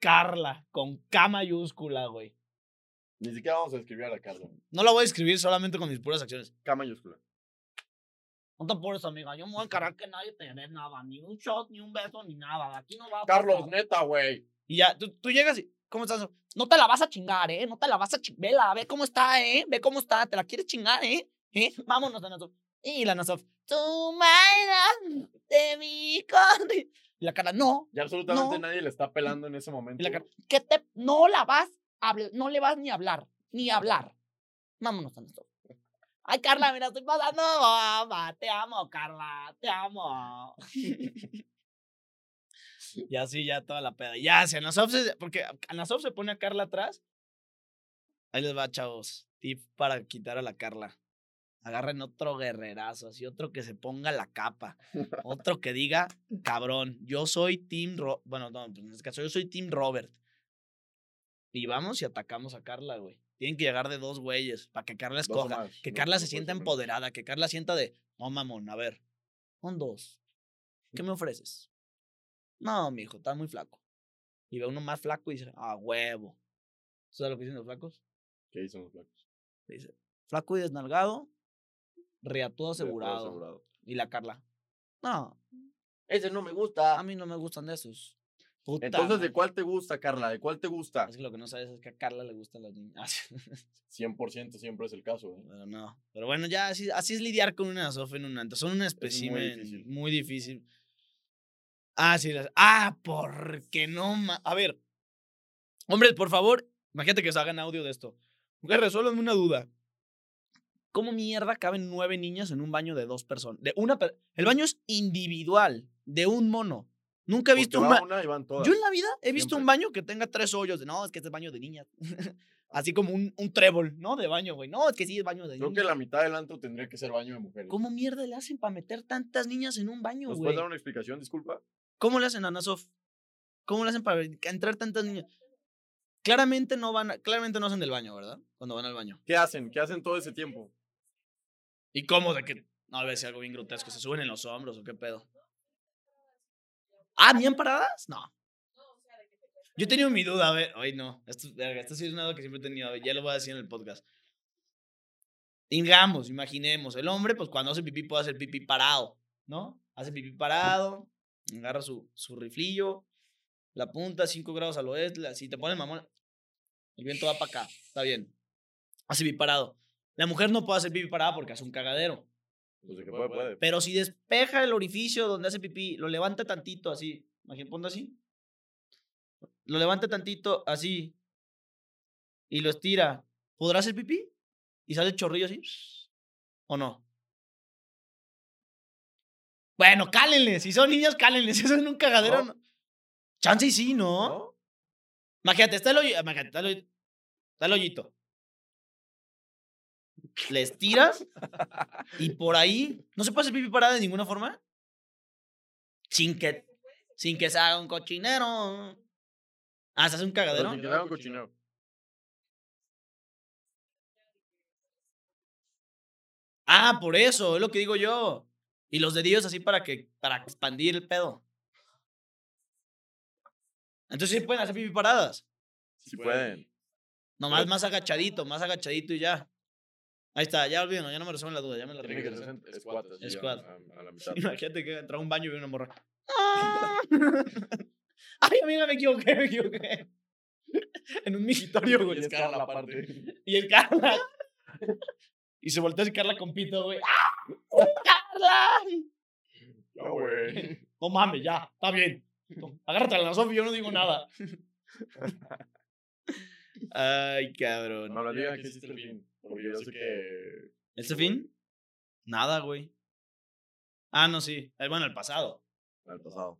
Carla, con K mayúscula, güey. Ni siquiera vamos a escribir a la Carla. No la voy a escribir solamente con mis puras acciones. K mayúscula. No te apures, amiga. Yo me voy a encargar que nadie te dé nada. Ni un shot, ni un beso, ni nada. Aquí no va a Carlos, pasar. neta, güey. Y ya, tú, tú llegas y. ¿Cómo estás? No te la vas a chingar, ¿eh? No te la vas a chingar. Vela, ve cómo está, ¿eh? Ve cómo está. Te la quieres chingar, ¿eh? ¿Eh? Vámonos, Anasof. Y la Anasof. Tu madre de mi carne. Y la cara, no. Ya absolutamente No. nadie le está pelando en ese momento. Y la cara, que te. No la vas a No le vas ni a hablar. Ni a hablar. Vámonos, Anasof. Ay, Carla, mira, estoy pasando bomba. Te amo, Carla. Te amo. Y así ya toda la peda. Ya, si Anasov se. Porque Anasov se pone a Carla atrás. Ahí les va, chavos. Tip para quitar a la Carla. Agarren otro guerrerazo, así otro que se ponga la capa. Otro que diga, cabrón, yo soy Team Ro Bueno, no, en este caso, yo soy Team Robert. Y vamos y atacamos a Carla, güey. Tienen que llegar de dos güeyes para que Carla escoja. más, Que Carla se sienta empoderada, que Carla sienta de, no mamón, a ver, son dos. ¿Qué me ofreces? No, mijo, está muy flaco. Y ve uno más flaco y dice, ah, huevo. ¿Sabes lo que dicen los flacos? ¿Qué dicen los flacos? Dice, flaco y desnalgado, riatudo asegurado. asegurado. Y la Carla, no, Ese no me gusta. a mí no me gustan de esos. Puta Entonces, ¿de cuál te gusta, Carla? ¿De cuál te gusta? Es que lo que no sabes es que a Carla le gustan las niñas. 100% siempre es el caso, ¿eh? Pero no. Pero bueno, ya así, así es lidiar con una sofa en un antro. Son un espécimen difícil. muy difícil. Ah, sí. las- Ah, porque no ma- A ver. Hombres, por favor, imagínate que os hagan audio de esto. Mujer, resuélvanme una duda. ¿Cómo mierda caben nueve niñas en un baño de dos personas? De una per- El baño es individual, de un mono. Nunca he visto Porque un va ba- una y van todas. Yo en la vida he visto Siempre. un baño que tenga tres hoyos. De, no, es que este es baño de niñas. Así como un, un trébol, ¿no? De baño, güey. No, es que sí es baño de Creo niñas. que la mitad del antro tendría que ser baño de mujeres. ¿Cómo mierda le hacen para meter tantas niñas en un baño, ¿Nos güey? puedes dar una explicación? Disculpa. ¿Cómo le hacen a Nasof? ¿Cómo le hacen para entrar tantas niñas? Claramente no van, a- claramente no hacen del baño, ¿verdad? Cuando van al baño. ¿Qué hacen? ¿Qué hacen todo ese tiempo? ¿Y cómo de que no a decir algo bien grotesco? ¿Se suben en los hombros o qué pedo? ¿Ah, bien paradas? No. Yo tenido mi duda, a ver. Ay, no. Esto, esto sí es una duda que siempre he tenido. ver, Ya lo voy a decir en el podcast. Digamos, imaginemos. El hombre, pues cuando hace pipí puede hacer pipí parado, ¿no? Hace pipí parado, agarra su, su riflillo, la punta 5 grados al oeste, la- si te pones mamón, el viento va para acá, está bien. Hace pipí parado. La mujer no puede hacer pipí parada porque hace un cagadero. Pues de que puede, puede. Pero si despeja el orificio donde hace pipí, lo levanta tantito así. Imagínate, ponte así. Lo levanta tantito así. Y lo estira. ¿Podrá hacer pipí? Y sale el chorrillo así. ¿O no? Bueno, cálenle. Si son niños, cálenle. Si son un cagadero, No. no. Chance y sí, ¿no? ¿No? Imagínate, está el, hoyo- imagínate, está el hoyito. Le estiras y por ahí no se puede hacer pipí parada de ninguna forma. Sin que, sin que se haga un cochinero. Ah, se hace un cagadero. sin que se haga un cochinero. Ah, por eso, es lo que digo yo. Y los dedillos así para que, para expandir el pedo. Entonces sí pueden hacer pipí paradas. Si pueden. Nomás más agachadito, más agachadito y ya. Ahí está, ya olvídenlo, ya no me resuelven la duda, ya me la Tiene que así, a-. A, a la mitad. Imagínate que entra a un baño y ve una morra. Ay, amiga, me equivoqué, me equivoqué. En un migitorio, güey. Y es Carla aparte. Y el Carla. Y se voltea así Carla con pito, güey. ¡Ah! ¡Carla! Ya, güey. No mames, ya, está bien. Agárrate a la Sofía, yo no digo nada. Ay, cabrón. No, la liga que hiciste el fin. Porque yo sé que. ¿Este fin? Nada, güey. Ah, no, sí. Eh, Bueno, el pasado. Al pasado.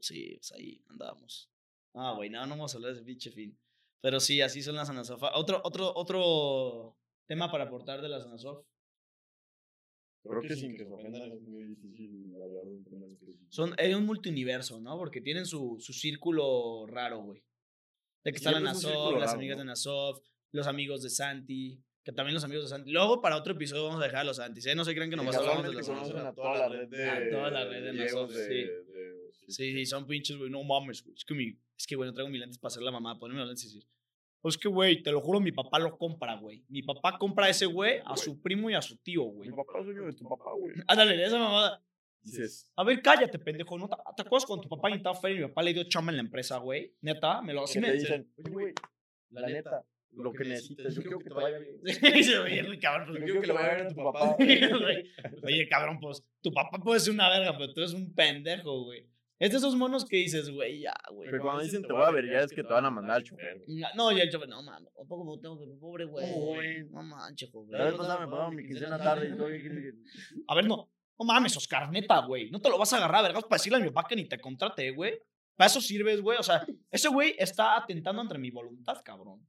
Sí, pues ahí andábamos. Ah, güey, no, no vamos a hablar de ese pinche fin. Pero sí, así son las anasofa. Otro, otro, otro tema para aportar de las anasof. Creo que sin que se ofendan es muy difícil hablar de un tema específico. Son, es un multiuniverso, ¿no? Porque tienen su, su círculo raro, güey. De que está la Siempre es un Nasov, las amigas de Nasov, los amigos de Santi, que también los amigos de Santi. Luego, para otro episodio, vamos a dejar a los Santis, ¿eh? No se crean que nomás hablamos de los Santis. a toda la red de. A toda la red de nosotros, sí. Sí, sí, son pinches, güey. No mames, güey. Es que, mi, es que, güey, no traigo mis lentes para hacer la mamá. Poneme los lentes y decir. Pues que, güey, te lo juro, mi papá lo compra, güey. Mi papá compra a ese güey, a su primo y a su tío, güey. Mi papá soy yo de tu papá, güey. Ándale, esa mamada. Dices. A ver, cállate, pendejo. ¿no? ¿Te, te acuerdas cuando tu papá intentaba feria y mi papá le dio chamba en la empresa, güey? Neta, me lo así que me dicen, oye, güey, la neta, lo que necesitas, yo quiero que te vaya bien. Oye, cabrón. Yo pues, quiero que le vaya bien a tu papá. Güey. Oye, cabrón, pues tu papá puede ser una verga, pero tú eres un pendejo, güey. Es de esos monos que dices, güey, ya, güey. Pero cuando dicen te voy a ver, ya es que te van a mandar al chofer. güey. No, No, ya el chofer, no, mano, tampoco me tengo que, pobre güey. ¿Cómo, güey? No manches, La joder. vez pasada me pagaron mi quincena tarde y todo. A ver, no, no mames, Oscar, neta, güey. No te lo vas a agarrar, vergas, para decirle a mi papá que ni te contrate, güey. Para eso sirves, güey. O sea, ese güey está atentando entre mi voluntad, cabrón.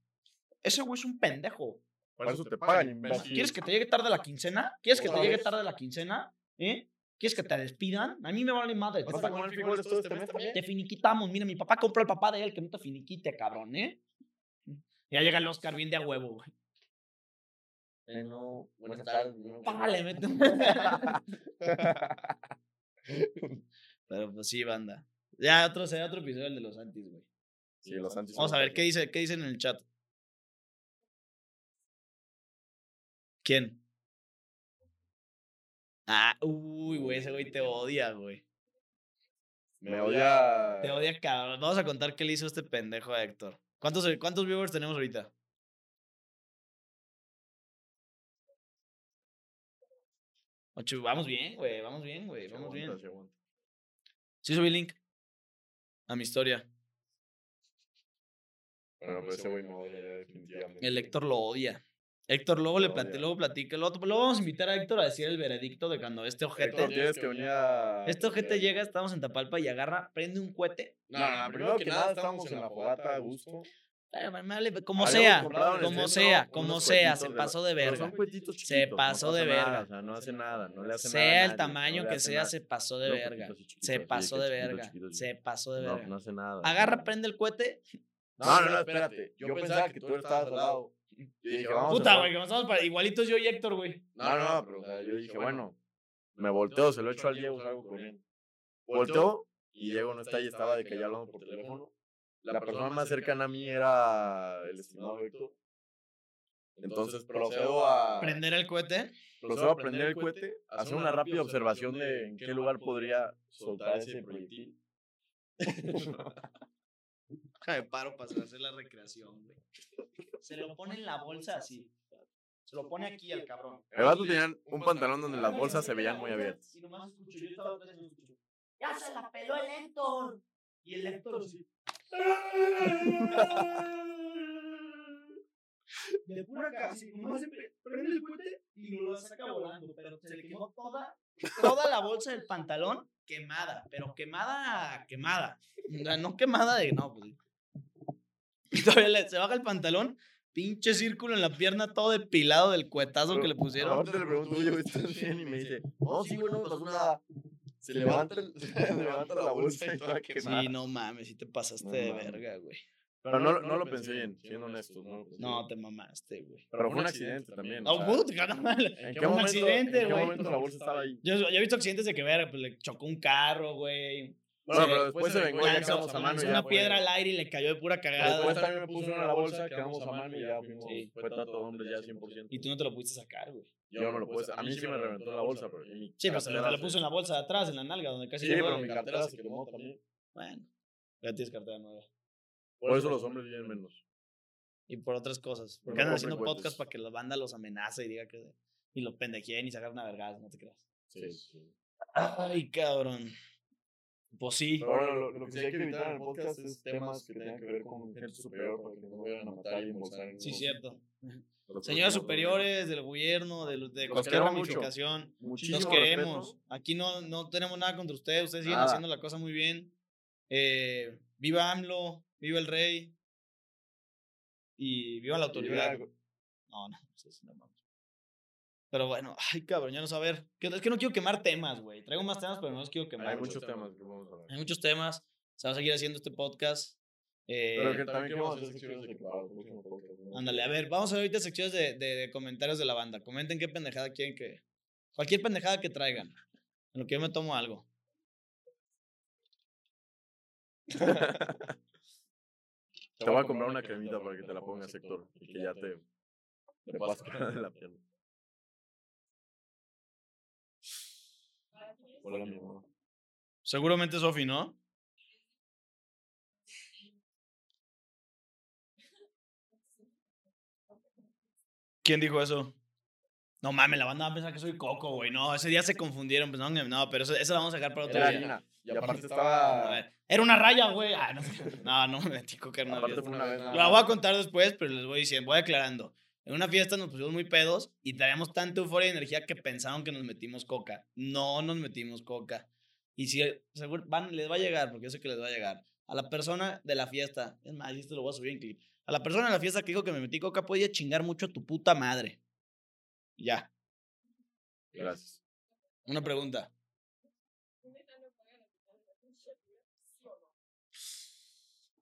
Ese güey es un pendejo. Para eso te pagan, imbécil. ¿Quieres que te llegue tarde la quincena? ¿Quieres que te ¿Otra llegue tarde la quincena? ¿Eh? ¿Quieres que te despidan? A mí me vale madre. Te, ¿Vas a comer frijoles todo este mes también? te finiquitamos. Mira, mi papá compró el papá de él, que no te finiquite, cabrón, ¿eh? Ya llega el Oscar bien de a huevo, güey. Bueno, buenas tardes. Págale, mete. Pero pues sí, banda. Ya otro, será otro episodio el de los antis, güey. Sí, los antis. Vamos a ver qué dice, qué dicen en el chat. ¿Quién? Ah, uy, güey, ese güey te odia, güey. Me odia. Te odia, cabrón. Vamos a contar qué le hizo este pendejo a Héctor. ¿Cuántos, cuántos viewers tenemos ahorita? Ocho, vamos bien, güey, vamos bien, güey, Sí, vamos aguanta, bien. sí, subí link a mi historia. Bueno, pero ese güey me odia definitivamente. El Héctor lo odia. Héctor, luego le Lo odia. luego platica. Luego, luego vamos a invitar a Héctor a decir el veredicto de cuando este ojete. Héctor, tienes que venir a. Este ojete llega, estamos en Tapalpa y agarra, prende un cohete. No, no, primero que nada estábamos en la fogata a gusto. Como sea, como sea, como sea, se pasó de verga. son cuetitos Se pasó de verga. O sea, no hace nada, no le hace Sea el tamaño que sea, nada. se pasó de verga. Se pasó que de verga. Se pasó de verga. no hace nada. Agarra, prende el cohete. No, no, no, espérate. Yo pensaba que tú estabas al lado. Yo dije, vamos a Puta, güey, comenzamos para igualitos yo y Héctor, güey. No, no, pero yo dije, bueno, me volteo, se lo echo al Diego, salgo con él. Volteo y Diego no está ahí, estaba de que ya hablando por teléfono. La persona más cercana a mí era el estimado Héctor. Entonces procedo a, Prender el cohete. procedo a prender el cohete, hacer una rápida observación de en qué lugar podría soltar ese proyectil. Me paro para hacer la recreación, güey. Se lo pone en la bolsa así. Se lo pone aquí al cabrón. El vato tenían un pantalón donde las bolsas se veían muy abiertas. Y nomás escucho, yo estaba atrás y escucho. ¡Ya se la peló el Héctor! Y el Héctor así. De pura casi, nomás prende el cohete y lo saca volando, pero se le quemó toda, toda la bolsa del pantalón quemada, pero quemada, quemada. No quemada de, no, pues. Y todavía le- se baja el pantalón, pinche círculo en la pierna, todo depilado del cuetazo que le pusieron. Le pregunto, oye, güey, ¿estás bien? Y me dice, no, sí, güey, no pasó nada. Se levanta, el- se levanta la bolsa y toda quemada. Sí, no mames, sí te pasaste No de mames. verga, güey. Pero no, no lo pensé bien, siendo honestos. No, No, te mamaste, güey. Pero fue un accidente también. o No, puta. ¿En qué un momento, accidente, ¿En qué momento la bolsa estaba ahí? Yo, yo he visto accidentes de que verga, pues le chocó un carro, güey. Bueno, pero después se vengó y quedamos a mano. ya una piedra al aire y le cayó de pura cagada. Después también me puso una en la bolsa, quedamos a mano y ya fuimos. Sí. Fue trato de hombres ya 100%. Y tú no te lo pudiste sacar, güey. Yo no me lo puse. A mí sí me reventó la bolsa, pero. y mi Sí, pero se lo, puso en la bolsa de atrás, en la nalga, donde casi Sí, pero mi cartera se quemó también. Bueno, ya tienes cartera nueva. Por eso los hombres viven menos. Y por otras cosas. Porque andan haciendo podcast para que la banda los amenace y diga que. Y los pendejeen y sacar una vergada, no te creas. Sí, sí. Ay, cabrón. Pues sí. Pero bueno, lo, lo que sí hay que evitar en el podcast es temas que tengan que ver con gente superior para que no vayan a matar y embolsar en Sí, cierto. Señores superiores del gobierno, de, los- de cualquier ramificación. Los respeto. queremos. Aquí no, no tenemos nada contra ustedes. Ustedes siguen Nada. haciendo la cosa muy bien. Eh, viva AMLO, viva el rey. Y viva la autoridad. viva- No, no, eso sí, no mames. Pero bueno, ay, cabrón, ya no saber. Es que no quiero quemar temas, güey. Traigo más temas, pero no los quiero quemar. Hay muchos temas que vamos a hablar. Hay muchos temas. Se va a seguir haciendo este podcast. Eh, Pero que también queremos hacer secciones de. ¿no? Ándale, a ver, vamos a ver ahorita secciones de, de- de comentarios de la banda. Comenten qué pendejada quieren que. Cualquier pendejada que traigan. En lo que yo me tomo algo. Te voy a comprar una cremita para que te la pongas, Héctor. Y que ya te, te en la pierna. Hola, mi amor. Seguramente Sofi, ¿no? ¿Quién dijo eso? No mames, la banda va a pensar que soy Coco, güey. No, ese día se confundieron. Pues, no, no, pero eso, eso la vamos a sacar para otro Era día. Y aparte estaba. ver, Era una raya, güey. Ah, no, no, no me metí coca en una vez. La voy a contar después, pero les voy diciendo, voy aclarando. En una fiesta nos pusimos muy pedos y traíamos tanta euforia y energía que pensaron que nos metimos coca. No nos metimos coca. Y si seguro van, les va a llegar, porque yo sé que les va a llegar. A la persona de la fiesta, es más, esto lo voy a subir en clip. A la persona de la fiesta que dijo que me metí coca, podía chingar mucho a tu puta madre. Ya. Gracias. Una pregunta.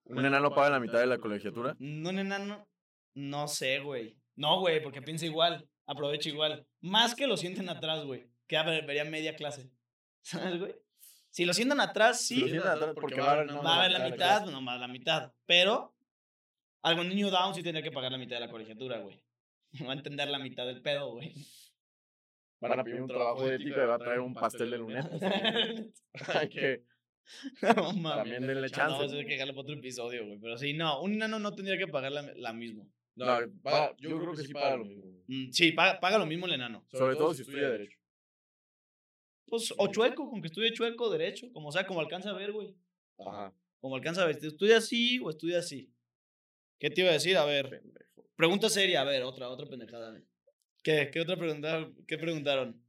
¿Un enano paga la mitad de la colegiatura? No, un enano. No sé, güey. No, güey, porque piensa igual. Aprovecha igual. Más que lo sienten atrás, güey. Que ya ver- vería media clase. ¿Sabes, güey? Si lo sientan atrás, Si lo sí. sientan atrás, porque va a haber no, Va a haber la mitad, clase. pues nomás la mitad. Pero algún niño down sí tendría que pagar la mitad de la colegiatura, güey. Va a entender la mitad del pedo, güey. Van a pedir un trabajo de ética y va a traer un pastel de lunes. Hay que. no. También denle No, chance. eso hay que dejarlo para otro episodio, güey. Pero sí, no, un enano no tendría que pagar la, la misma. No, yo creo que sí paga lo mismo. Mm, Sí, paga, paga lo mismo el enano. Sobre todo si estudia Derecho. Pues, o chueco, con que estudie chueco, derecho, como sea, como alcanza a ver, güey. Ajá. Como alcanza a ver, ¿estudia así o estudia así? ¿Qué te iba a decir? A ver, Pendejo. pregunta seria, a ver, otra, otra pendejada. ¿Qué? ¿Qué otra pregunta? ¿Qué preguntaron?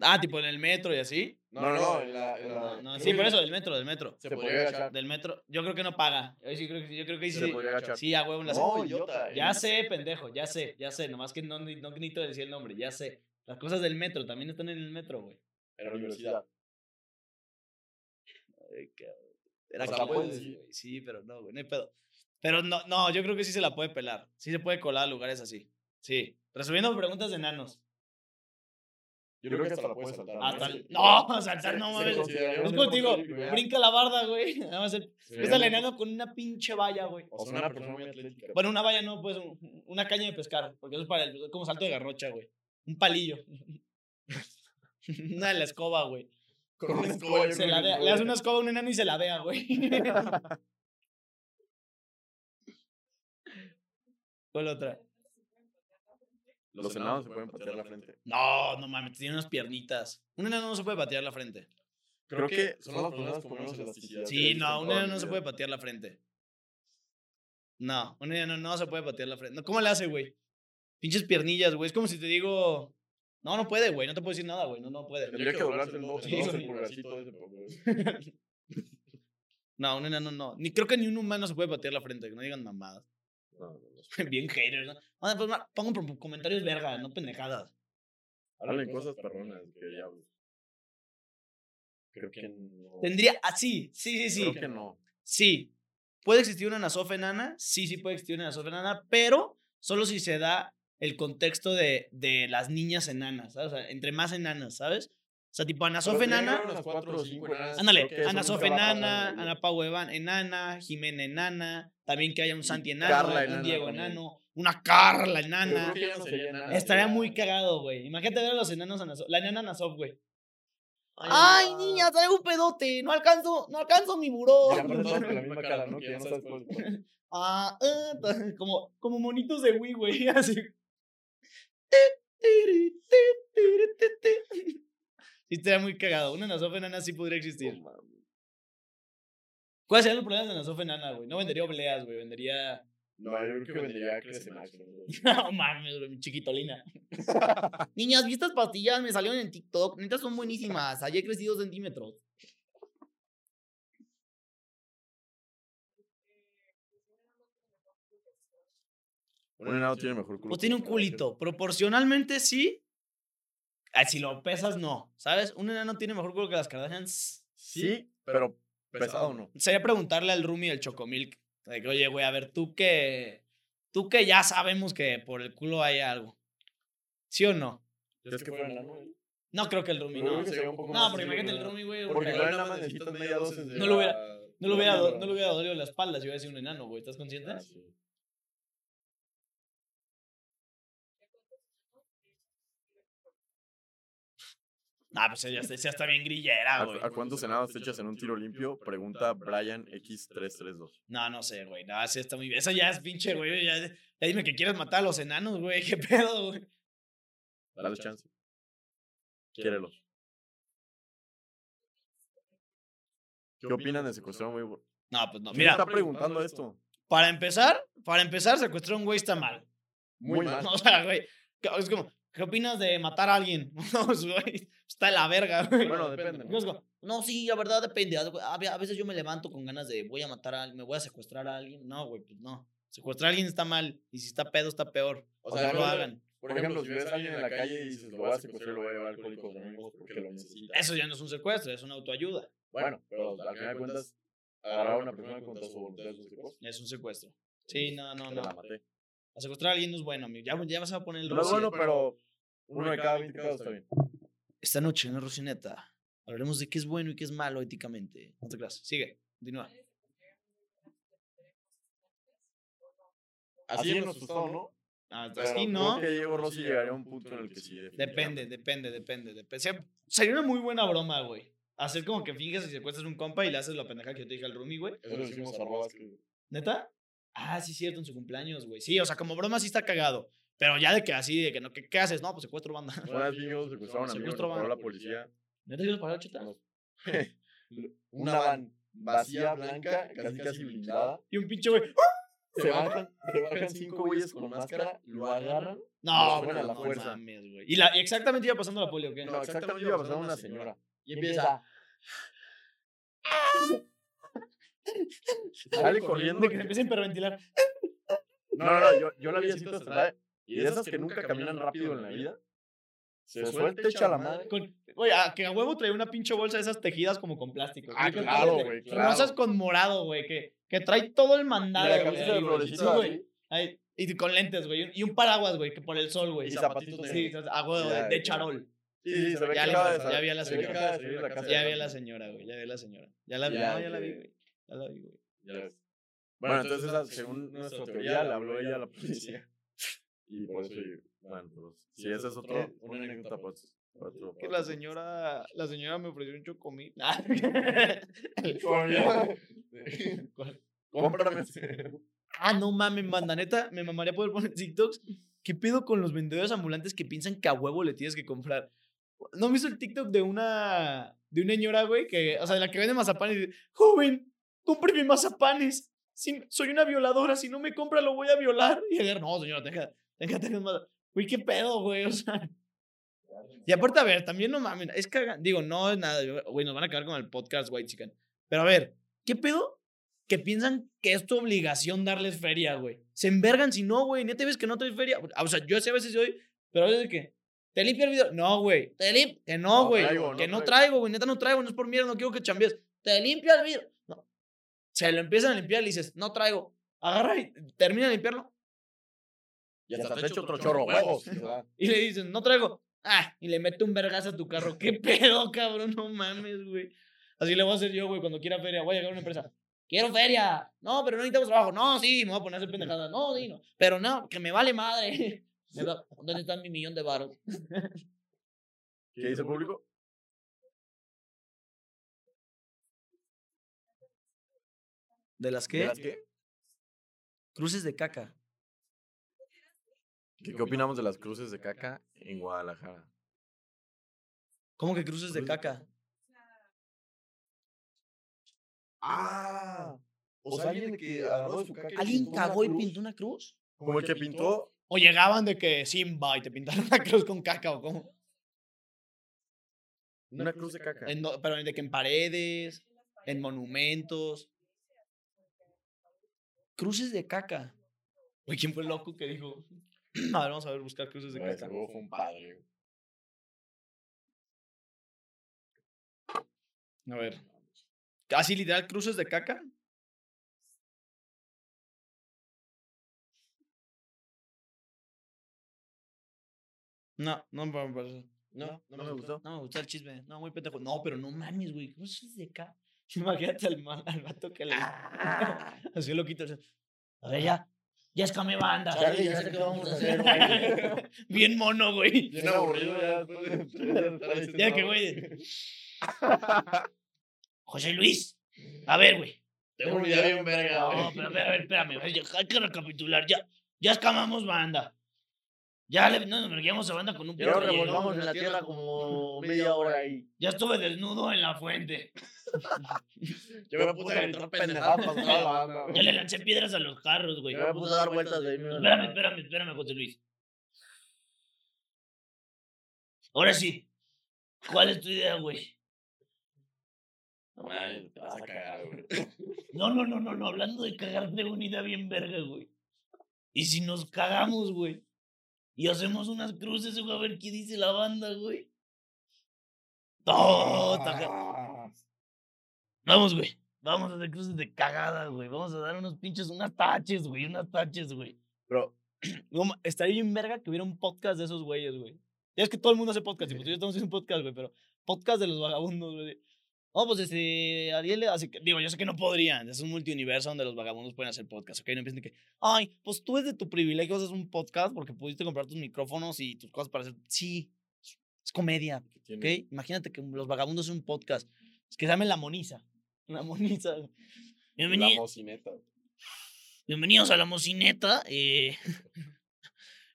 Ah, tipo en el metro y así. No, no, no. en la- en la- No, no, creo sí, que por eso, del metro, del metro. Se podría agachar. Del metro, yo creo que no paga. Yo sí creo que, yo creo que Se sí. podría agachar. Sí, a huevo en la No, idiota. Ya sé, pendejo, ya sé, ya sé. Nomás que no, no necesito decir el nombre, ya sé. Las cosas del metro también están en el metro, güey. En la universidad. Era O sea, la puedes güey, decir. Sí, pero no, güey, no hay pedo. Pero no, no, yo creo que sí se la puede pelar. Sí se puede colar a lugares así. Sí. Resolviendo preguntas de enanos. Yo creo que hasta la puedes saltar. Hasta Sí. el- No, saltar no mames. Es ya. brinca la barda, güey. Nada más enano con una pinche valla, güey. O sea, una persona muy atlética. Bueno, una valla no, pues un- una caña de pescar, porque eso es para el, como salto de garrocha, güey. Un palillo. una de la escoba, güey. Con una escoba, Se la le das una escoba a un enano y se la dea, güey. ¿Cuál otra? Los enanos se pueden patear la frente. No, no mames, tiene unas piernitas. Un enano no se puede patear la frente. Creo que son las personas con menos elasticidad. que Sí, no, un enano no se puede patear la frente. No, un enano no se puede patear la frente. No, ¿Cómo le hace, güey? Pinches piernillas, güey. Es como si te digo. No, no puede, güey. No te puedo decir nada, güey. No, no puede. Tendría que doblarse el dos, Sí. No, un enano no. Ni creo que ni un humano se puede patear la frente. Que no digan mamadas. No, no, no. Bien haters, ¿no? Ah, pues, pongan comentarios verga, no pendejadas. Hablan cosas perronas, que diablos. Creo que no. Tendría. Ah, sí, sí, sí, sí. Creo que no. Sí. ¿Puede existir una nasofa enana? Sí, sí puede existir una nasofa enana, pero solo si se da el contexto de, de las niñas enanas, ¿sabes? O sea, entre más enanas, ¿sabes? O sea, tipo Anasofa enana. Ándale, Anasofa enana. Ana Pau Evan enana, Jimena enana, también que haya un Santi enano, un Diego enano, una Carla enana. no sería enana, Estaría muy cagado, güey. Imagínate ver a los enanos la enana Anasof, güey. Ay, Ay, niña, traigo un pedote, no alcanzo, no alcanzo mi buró. Y aparte todos con la misma cara, ¿no? Que ya no sabes cuál es cuál. Ah, ah, como, como monitos de Wii, güey, así. Sí, estaría muy cagado. Una Nasofa enana sí podría existir. ¿Cuáles serían los problemas de Nasofa enana, güey? No vendería obleas, güey, vendería... No, yo creo que vendría Crece Max. ¿no? No mames, mi chiquitolina. Niñas, ¿viste estas pastillas? Me salieron en TikTok. Neta son buenísimas. Ayer crecí dos centímetros. Un enano tiene mejor culo. Pues tiene un culito. Proporcionalmente sí. Ah, Si lo pesas, no. ¿Sabes? Un enano tiene mejor culo que las Kardashians. Sí, pero pesado no. Sería preguntarle al Rumi del Chocomilk. De que, oye, güey, a ver, tú que. Tú que ya sabemos que por el culo hay algo. ¿Sí o no? ¿Es que fuera enano? güey? No creo que el Rumi, no. que sería un poco No, más porque imagínate el. Rumi, güey. Porque igual nada más necesitas media dosis de No lo hubiera- la- No le hubiera, la- no le hubiera dolido la espalda si hubiera sido un enano, güey. ¿Estás consciente? Ah, pues ya está, bien grillera, güey. ¿A, a cuántos enanos te echas en un tiro limpio? Pregunta Brian X332. No, no sé, güey. No, sí está muy bien. Eso ya es pinche, güey. Ya, ya dime que quieres matar a los enanos, güey. ¿Qué pedo, güey? Dale chance. Quiérelos. ¿Qué opinan de secuestrar a un güey? No, pues no. ¿Quién Mira, está preguntando esto? para empezar, para empezar, secuestrar a un güey está mal. Muy mal. O sea, güey. Es como, ¿qué opinas de matar a alguien? No, pues, güey. Está de la verga, güey. Bueno, depende. ¿no? No, sí, la verdad depende. A veces yo me levanto con ganas de voy a matar a alguien, me voy a secuestrar a alguien. No, güey, pues no. Secuestrar a alguien está mal. Y si está pedo, está peor. O O sea, no lo hagan. Por ejemplo, si ves a alguien en la calle y dices, lo voy a secuestrar, lo voy a llevar a alcohólicos anónimos porque lo necesita. Eso ya no es un secuestro, es una autoayuda. Bueno, pero al final de cuentas, agarrar a una persona contra su voluntad es un secuestro. Es un secuestro. Sí, no, no, no. la maté. A secuestrar a alguien no es bueno, amigo. Ya, ya vas a poner el No es bueno, pero uno de cada 20 casos está bien. Esta noche en la Rocineta hablaremos de qué es bueno y qué es malo éticamente. No te creas. Sigue, continúa. Así en nuestro estado, ¿no? Ah, Pero así creo no. que Diego Rossi llegaría a un punto en el que sí. Depende, depende, depende. depende. Sería- una muy buena broma, güey. Hacer como que finges y secuestras un compa y le haces la pendeja que yo te dije al Rumi, güey. Eso lo hicimos a Robas. que- ¿Neta? Ah, sí, cierto, en su cumpleaños, güey. Sí, o sea, como broma sí está cagado. Pero ya de que así, de que no, ¿qué, qué haces? No, pues secuestro banda. Una vez vimos secuestraron a un amigo, Secuestro van. la policía. ¿Neta ibas para cheta? Una van vacía, blanca, casi casi blindada. Y un pinche, güey. Se bajan, se bajan cinco güeyes con máscara, lo agarran. No, No, bueno, no, la no fuerza. mames, güey. Y, la, exactamente iba pasando la poli, ¿o qué? No, exactamente iba pasar una señora. Y empieza. Sale corriendo. De que se empieza a hiperventilar. No, no, no, yo, yo la vi así toda estresada, Y de esas que nunca caminan rápido en la vida. Se suelta, echa la madre. Con, oye, a, que a huevo trae una pinche bolsa de esas tejidas como con plástico. Ah, ¿Sí que claro, de- güey, de claro. Rosas con morado, güey. Que, que trae todo el Y mandado. la güey, camisa de florecita y con lentes, güey. Y un paraguas, güey, que por el sol, güey. Y zapatitos Sí, a huevo, de, de charol. Sí, sí, se ve Ya que de ya vi a la se ve que señora. de de la casa. Ya de vi a la señora, güey. Ya vi a la señora. Ya la vi, Ya, no, ya la vi, güey. Ya la vi, güey. Ya ves. Bueno, entonces, según nuestra teoría, le habló ella a la policía. Y por eso, yo- bueno, pues, si esa es otro, una anécdota, pues. Que la señora, la señora me ofreció un chocomil. Cómprame. ah, no mames, banda, neta, me mamaría poder poner TikToks. ¿Qué pedo con los vendedores ambulantes que piensan que a huevo le tienes que comprar? ¿No has visto el TikTok de una, de una señora, güey, que, o sea, de la que vende mazapanes y dice, joven, cómpreme mazapanes. Si, soy una violadora, si no me compra lo voy a violar. Y agarra, no, señora, deja, deja tener más. Güey, qué pedo, güey, o sea. Y aparte, a ver, también no mames, es que, digo, no es nada, güey, nos van a acabar con el podcast White Chicken. Pero a ver, ¿qué pedo? Que piensan que es tu obligación darles feria, güey. Se envergan si no, güey, neta ves que no traes feria. O sea, yo sé a veces doy, pero a veces que, ¿te limpia el video? No, güey, te limpia, que no, güey, no que no traigo. güey, neta no traigo, no es por mierda, no quiero que chambies. Te limpia el video. No. Se lo empiezan a limpiar y le dices, no traigo. Agarra y termina de limpiarlo. Y hasta te echo otro chorro huevos. y le dices, no traigo. Ah, y le mete un vergazo a tu carro. ¿Qué pedo, cabrón? No mames, güey. Así le voy a hacer yo, güey, cuando quiera feria. Voy a llegar a una empresa. Quiero feria. No, pero no necesitamos trabajo. No, sí, me voy a poner a hacer pendejada. No, sí, no. Pero no, que me vale madre. ¿Dónde está mi millón de baros? ¿Qué dice el público? ¿De las ¿De qué? las qué? Cruces de caca. ¿Qué, ¿Qué opinamos de las cruces de caca en Guadalajara? ¿Cómo que cruces de caca? Ah, o sea, alguien que agarró de su caca. ¿Alguien cagó y pintó una cruz? Como el que pintó. ¿O llegaban de que Simba y te pintaron una cruz con caca o cómo? Una cruz de caca. En pero de que en paredes, en monumentos. Cruces de caca. Güey, ¿quién fue el loco que dijo? A ver, vamos a ver, buscar cruces de caca. seguro fue un padre. güey. A ver. ¿Así literal cruces de caca? No, no me parece. No, no me gustó. No me gustó el chisme. No, muy pendejo. No, pero no mames, güey. Cruces de caca. Imagínate al, al vato que le. Así lo quito. A ver, ya. Ya es mi banda. Charlie, ya sé qué vamos a hacer, güey. Bien mono, güey. Bien aburrido ya Ya que, güey. José Luis. A ver, güey. Tengo una idea bien verga, No, güey. pero a ver, espérame. ya- Hay que recapitular. Ya, ya escamamos banda. Ya le, no, nos verguemos a banda con un puto hielo. revolvamos en la tierra como media hora ahí. Ya estuve desnudo en la fuente. Yo me puse a gritar pendejadas para toda la banda. Ya le lancé piedras a los carros, güey. Yo me puse a dar vueltas de ahí. Espérame, espérame, espérame, José Luis. Ahora sí. ¿Cuál es tu idea, güey? Ay, te vas a cagar, güey. No, no, no, no, no. Hablando de cagar, tengo una idea bien verga, güey. Y si nos cagamos, güey. Y hacemos unas cruces, güey, a ver qué dice la banda, güey. No, está ca- Ah, Vamos, güey. Vamos a hacer cruces de cagada, güey. Vamos a dar unos pinches, unas taches, güey. Unas taches, güey. Pero, estaría bien verga que hubiera un podcast de esos güeyes, güey. Ya es que todo el mundo hace podcast, y pues yo estamos haciendo un podcast, güey, pero podcast de los vagabundos, güey. No, pues este, Ariel, así que, digo, yo sé que no podrían, es un multiuniverso donde los vagabundos pueden hacer podcast, ¿ok? No empiecen de que, ay, pues tú desde tu privilegio haces un podcast porque pudiste comprar tus micrófonos y tus cosas para hacer. Sí, es comedia, ¿qué ¿ok? Imagínate que los vagabundos hacen un podcast, es que se llame La Moniza. La Moniza. La Bienveni- mocineta. Bienvenidos a La Mocineta. Eh...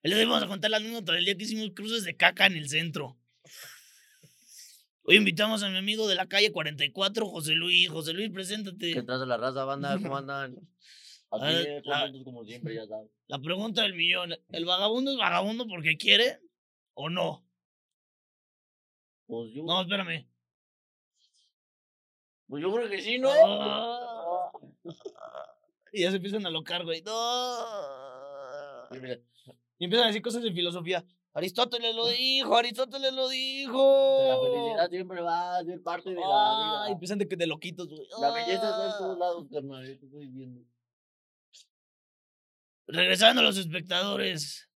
De hoy vamos a contar la anécdota del día que hicimos cruces de caca en el centro. Hoy invitamos a mi amigo de la calle 44, José Luis. José Luis, preséntate. ¿Qué traza la raza, banda? ¿Cómo andan? Aquí, ver, eh, la- como siempre, ya sabes. La pregunta del millón. ¿El vagabundo es vagabundo porque quiere o no? Pues yo, No, espérame. pues yo creo que sí, ¿no? Ah. Y ya se empiezan a locar, güey. No. Y empiezan a decir cosas de filosofía. Aristóteles lo dijo, Aristóteles lo dijo. La felicidad siempre va a ser parte de la Ah, y vida. empiezan de, de loquitos, güey. La belleza está en Ah. todos lados, carnal. yo te estoy viendo. Regresando a los espectadores.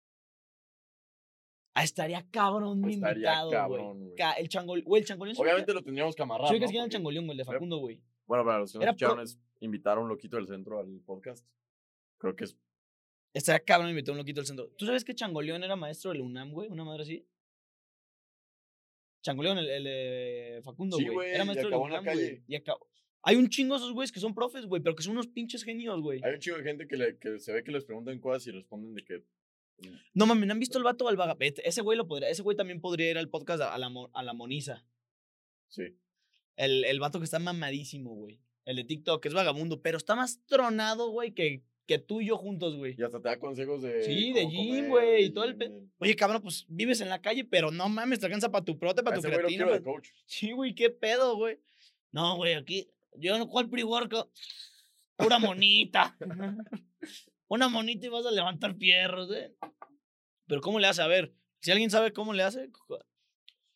Ah, estaría cabrón un Estaría invitado, güey. cabrón, güey. Ca- El changol, güey, el changoleón. ¿sí Obviamente lo tendríamos que amarrar. ubicas- ¿sí ¿no? ubicas quién era el Porque- changoleón, güey, el de Facundo, güey? Bueno, para los que no Era escucharon, pro- es invitar a un loquito del centro al podcast. Creo que es. Estaría cabrón invitar a un loquito al centro. ¿Tú sabes que Changoleón era maestro del UNAM, güey? Una madre así. Changoleón, el, el de Facundo, Sí, güey. Era maestro del UNAM, güey. Y acabó. Hay un chingo de esos güeyes que son profes, güey, pero que son unos pinches genios, güey. Hay un chingo de gente que, le, que se ve que les preguntan cosas y responden de que. No mames, ¿no han visto el vato al vagabundo? Ese güey lo podría, ese güey también podría ir al podcast a, la, a la Moniza. Sí. El, el vato que está mamadísimo, güey. El de TikTok, que es vagabundo, pero está más tronado, güey, que, que tú y yo juntos, güey. Y hasta te da consejos de. Sí, de gym, güey, y todo el pe- Oye, cabrón, pues vives en la calle, pero no mames, te alcanza para tu prote, para tu creatina. de pa- coach. Sí, güey, qué pedo, güey. No, güey, aquí, yo no, ¿cuál pre-workout? Pura monita. Una monita y vas a levantar fierros, ¿eh? Pero ¿cómo le hace? A ver, si alguien sabe cómo le hace.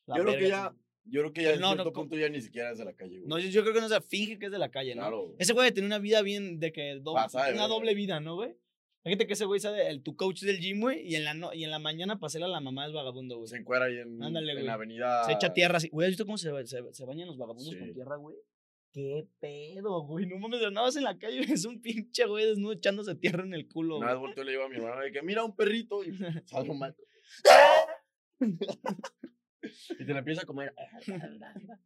la Yo creo que ya. Yo creo que ya en No, cierto punto ya ni siquiera es de la calle, güey. No, yo, yo creo que no se finge que es de la calle, ¿no? Claro. Ese güey tiene una vida bien de que do- Pasada de una doble vida, ¿no, güey? Fíjate que ese güey sabe el tu coach del gym, güey, y en la no, y en la mañana pasela a la mamá es vagabundo, güey. Se encuera ahí en, Ándale, en la avenida. Se echa tierra así. Güey, ¿has visto cómo se, se, se bañan los vagabundos con tierra, güey? ¿Qué pedo, güey? No mames, nada más en la calle es un pinche güey desnudo echándose tierra en el culo, volteó y le digo a mi hermano de que mira un perrito y salgo mal. y te la empieza a comer.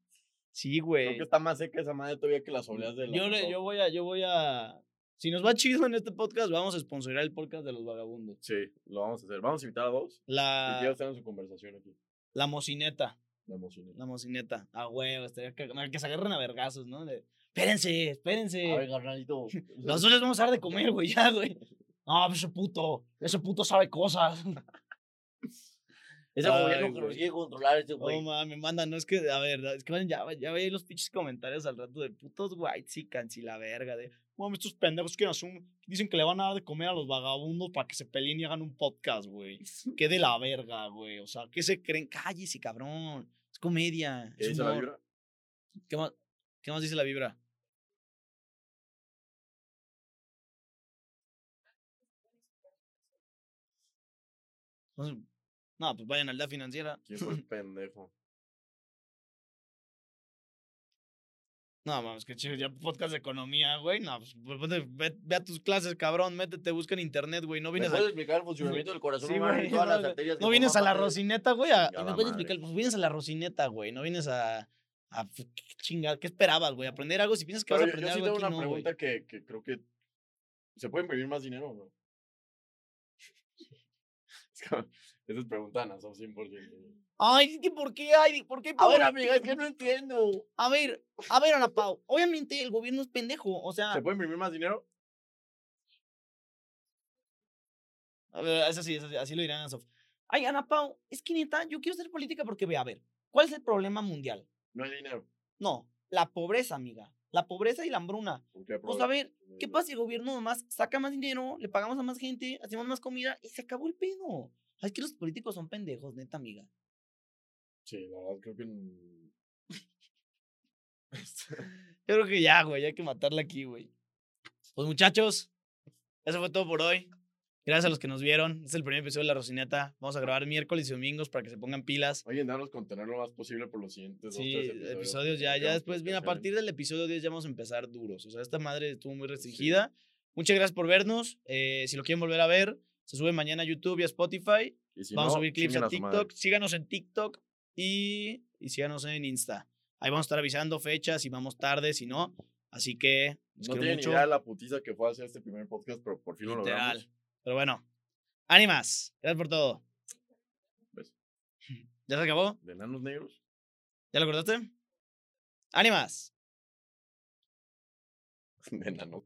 Sí, Creo güey. que está más seca esa madre todavía que las obleas de la Yo, le- yo voy a, yo voy a. Si nos va chido en este podcast, vamos a sponsorar el podcast de los vagabundos. Sí, lo vamos a hacer. Vamos a invitar a dos. Y La, quiero estar en su conversación aquí. la mocineta. La emoción. La mocineta. Ah, güey, estaría que se agarren a vergazos, ¿no? De, espérense, espérense. A ver, carnalito. Nosotros les vamos a dar de comer, güey, ya, güey. No, pues ese puto, ese puto sabe cosas. Ese Ay, gobierno que quiere controlar, este No güey. mames, manda, no es que, a ver, es que ya, ya veis los pinches comentarios al rato de putos white y la verga, de Mami, estos pendejos que dicen que le van a dar de comer a los vagabundos para que se peleen y hagan un podcast, güey. Qué de la verga, güey. O sea, ¿qué se creen? Cállese, cabrón. Es comedia. ¿Qué Es dice la vibra? ¿Qué más, ¿Qué más dice la vibra? Entonces, No, pues vayan al la financiera. ¿Quién fue el pendejo? No, mames, que chido, ya podcast de economía, güey. No, pues pues, ve, ve a tus clases, cabrón. Métete, busca en internet, güey. No ¿Me vienes puedes a, explicar el funcionamiento del corazón Sí, humano güey, y todas las no, arterias que no vienes a la rocineta, güey. a- me puedes explicar, pues vienes a la rocineta, güey. No vienes a. a pues, qué chingada, ¿qué esperabas, güey? Aprender algo. Si piensas que vas a Pero yo, yo aprender sí algo tengo aquí, una no, güey. pregunta que, que creo que. ¿Se puede imprimir más dinero o no? Esa es pregunta de Nazo 100%. Ay, es que ¿por qué? Ay, ¿por qué? A ver, amiga, es que no entiendo. A ver, a ver, Ana Pau. Obviamente el gobierno es pendejo. O sea, ¿Se puede imprimir más dinero? A ver, eso sí, eso sí, así lo dirán a Sof. Ay, Ana Pau, es que neta, yo quiero hacer política porque, ve, a ver, ¿cuál es el problema mundial? No hay dinero. No, la pobreza, amiga. La pobreza y la hambruna. Pues a ver, ¿qué pasa si el gobierno nomás saca más dinero, le pagamos a más gente, hacemos más comida y se acabó el pedo? Es que los políticos son pendejos, neta, amiga. Sí, la verdad creo que. Yo creo que ya, güey, hay que matarla aquí, güey. Pues muchachos, eso fue todo por hoy. Gracias a los que nos vieron. Este es el primer episodio de La Rocineta. Vamos a grabar miércoles y domingos para que se pongan pilas. Oye, danos contener lo más posible por los siguientes dos, Sí, tres episodios. episodios ya, ya después, bien, a partir del episodio 10 ya vamos a empezar duros. O sea, esta madre estuvo muy restringida. Muchas gracias por vernos. Eh, si lo quieren volver a ver, se sube mañana a YouTube y a Spotify. Y si vamos a subir clips a. TikTok. Síganos en TikTok y, y síganos en Insta. Ahí vamos a estar avisando fechas, si vamos tarde, si no. Así que No ni mucho. idea de la putiza que fue hacer este primer podcast, pero por fin lo Literal. logramos. Pero bueno, ánimas. Gracias por todo. Beso. ¿Ya se acabó? De enanos negros. ¿Ya lo cortaste? Ánimas. De enanos.